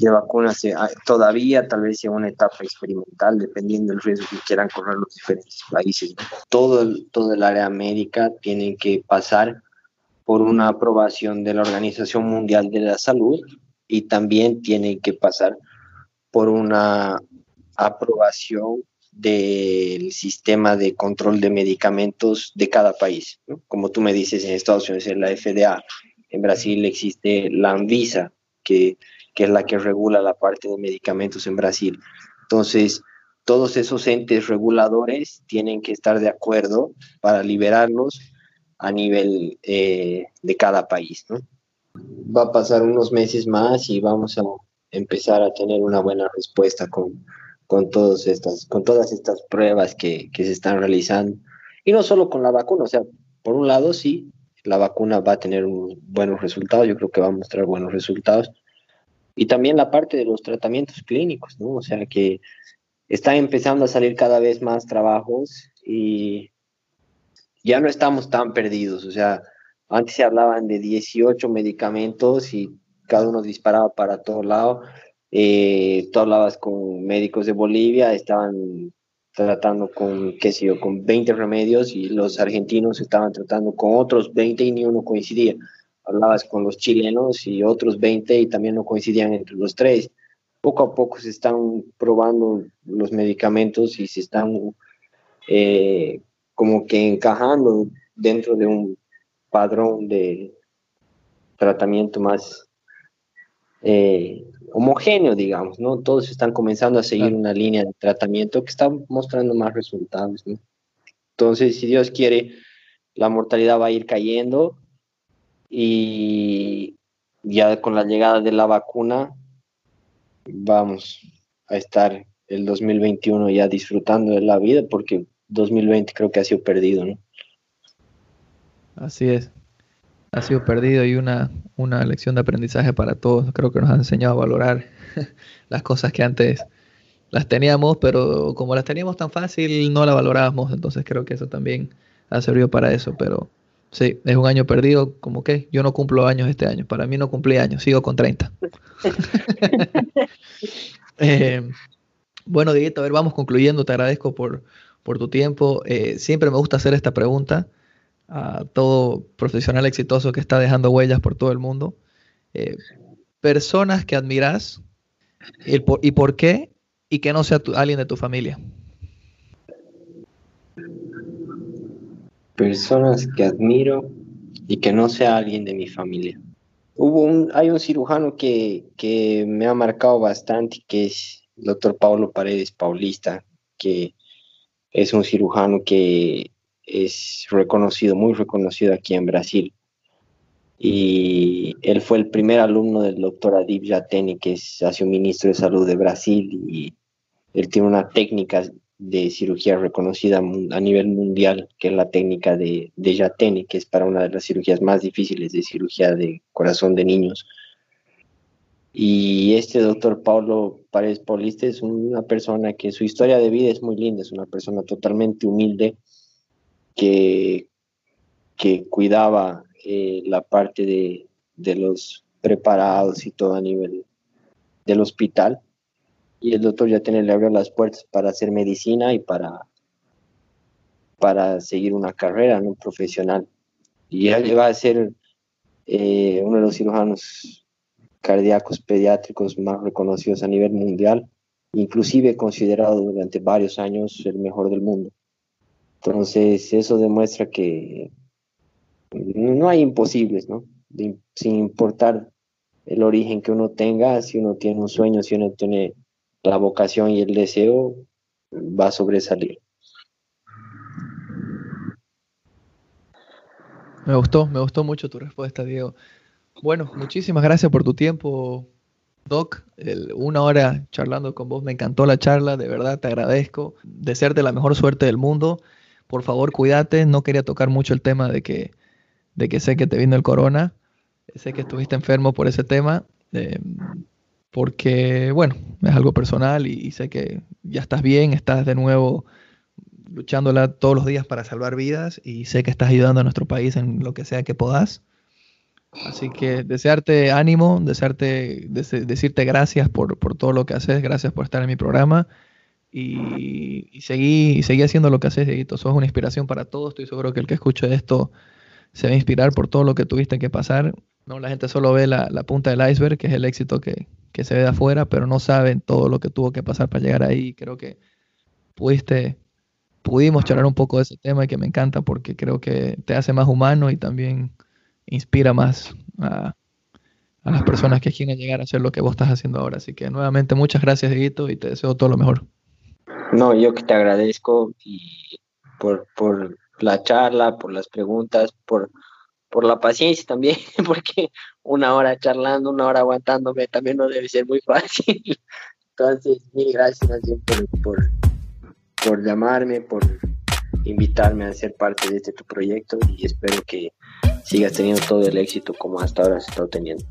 Speaker 2: de vacunas eh, ah, todavía, tal vez en una etapa experimental, dependiendo del riesgo que quieran correr los diferentes países. Todo el, todo el área médica tiene que pasar por una aprobación de la Organización Mundial de la Salud y también tiene que pasar por una aprobación del sistema de control de medicamentos de cada país. Como tú me dices, en Estados Unidos es la FDA, en Brasil existe la Anvisa, que que es la que regula la parte de medicamentos en Brasil. Entonces, todos esos entes reguladores tienen que estar de acuerdo para liberarlos a nivel eh, de cada país. Va a pasar unos meses más y vamos a empezar a tener una buena respuesta con, con, todas, estas, con todas estas pruebas que, que se están realizando. Y no solo con la vacuna, o sea, por un lado sí, la vacuna va a tener buenos resultados, yo creo que va a mostrar buenos resultados, y también la parte de los tratamientos clínicos, ¿no? O sea que están empezando a salir cada vez más trabajos y ya no estamos tan perdidos, o sea, antes se hablaban de 18 medicamentos y cada uno disparaba para todo lado. Eh, tú hablabas con médicos de Bolivia, estaban tratando con, qué sé yo, con 20 remedios y los argentinos estaban tratando con otros 20 y ni uno coincidía. Hablabas con los chilenos y otros 20 y también no coincidían entre los tres. Poco a poco se están probando los medicamentos y se están eh, como que encajando dentro de un padrón de tratamiento más eh, homogéneo, digamos, ¿no? Todos están comenzando a seguir una línea de tratamiento que está mostrando más resultados, ¿no? Entonces, si Dios quiere, la mortalidad va a ir cayendo y ya con la llegada de la vacuna vamos a estar el 2021 ya disfrutando de la vida porque 2020 creo que ha sido perdido, ¿no?
Speaker 1: Así es. Ha sido perdido y una, una lección de aprendizaje para todos. Creo que nos ha enseñado a valorar las cosas que antes las teníamos, pero como las teníamos tan fácil, no las valorábamos. Entonces creo que eso también ha servido para eso. Pero sí, es un año perdido. Como que yo no cumplo años este año. Para mí no cumplí años, sigo con 30. eh, bueno, Dieguito, a ver, vamos concluyendo. Te agradezco por, por tu tiempo. Eh, siempre me gusta hacer esta pregunta a todo profesional exitoso que está dejando huellas por todo el mundo. Eh, personas que admiras y por, y por, qué y que no sea alguien de tu familia.
Speaker 2: Personas que admiro y que no sea alguien de mi familia. Hubo un, hay un cirujano que, que me ha marcado bastante, que es el doctor Pablo Paredes Paulista, que es un cirujano que es reconocido, muy reconocido aquí en Brasil. Y él fue el primer alumno del doctor Adib Jateni, que es, un ministro de salud de Brasil, y él tiene una técnica de cirugía reconocida a nivel mundial, que es la técnica de, de Jateni, que es para una de las cirugías más difíciles de cirugía de corazón de niños. Y este doctor Pablo Paredes Paulista es una persona que su historia de vida es muy linda, es una persona totalmente humilde, que, que cuidaba eh, la parte de, de, los preparados y todo a nivel del hospital. Y el doctor ya tiene, le abrió las puertas para hacer medicina y para, para seguir una carrera ¿no? profesional. Y él va a ser eh, uno de los cirujanos cardíacos pediátricos más reconocidos a nivel mundial, inclusive considerado durante varios años el mejor del mundo. Entonces, eso demuestra que no hay imposibles, ¿no? sin importar el origen que uno tenga, si uno tiene un sueño, si uno tiene la vocación y el deseo, va a sobresalir.
Speaker 1: Me gustó, me gustó mucho tu respuesta, Diego. Bueno, muchísimas gracias por tu tiempo, Doc. una hora charlando con vos, me encantó la charla, de verdad te agradezco. Desearte la mejor suerte del mundo por favor cuídate, no quería tocar mucho el tema de que, de que sé que te vino el corona, sé que estuviste enfermo por ese tema, eh, porque bueno, es algo personal y, sé que ya estás bien, estás de nuevo luchándola todos los días para salvar vidas y sé que estás ayudando a nuestro país en lo que sea que podás. Así que desearte ánimo, desearte, decirte gracias por, por todo lo que haces, gracias por estar en mi programa y, seguí, seguí haciendo lo que haces, Dieguito. Sos una inspiración para todos. Estoy seguro que el que escuche esto se va a inspirar por todo lo que tuviste que pasar. No, la gente solo ve la, punta del iceberg, que es el éxito que, se ve de afuera, pero no saben todo lo que tuvo que pasar para llegar ahí. Creo que pudiste, pudimos charlar un poco de ese tema y que me encanta porque creo que te hace más humano y también inspira más a, las personas que quieren llegar a hacer lo que vos estás haciendo ahora. Así que nuevamente muchas gracias, y te deseo todo lo mejor.
Speaker 2: No, yo que te agradezco por la charla, por las preguntas, por, por la paciencia también, porque una hora charlando, una hora aguantándome también no debe ser muy fácil. Entonces, mil gracias por, por, por llamarme, por invitarme a ser parte de este tu proyecto y espero que sigas teniendo todo el éxito como hasta ahora has estado teniendo.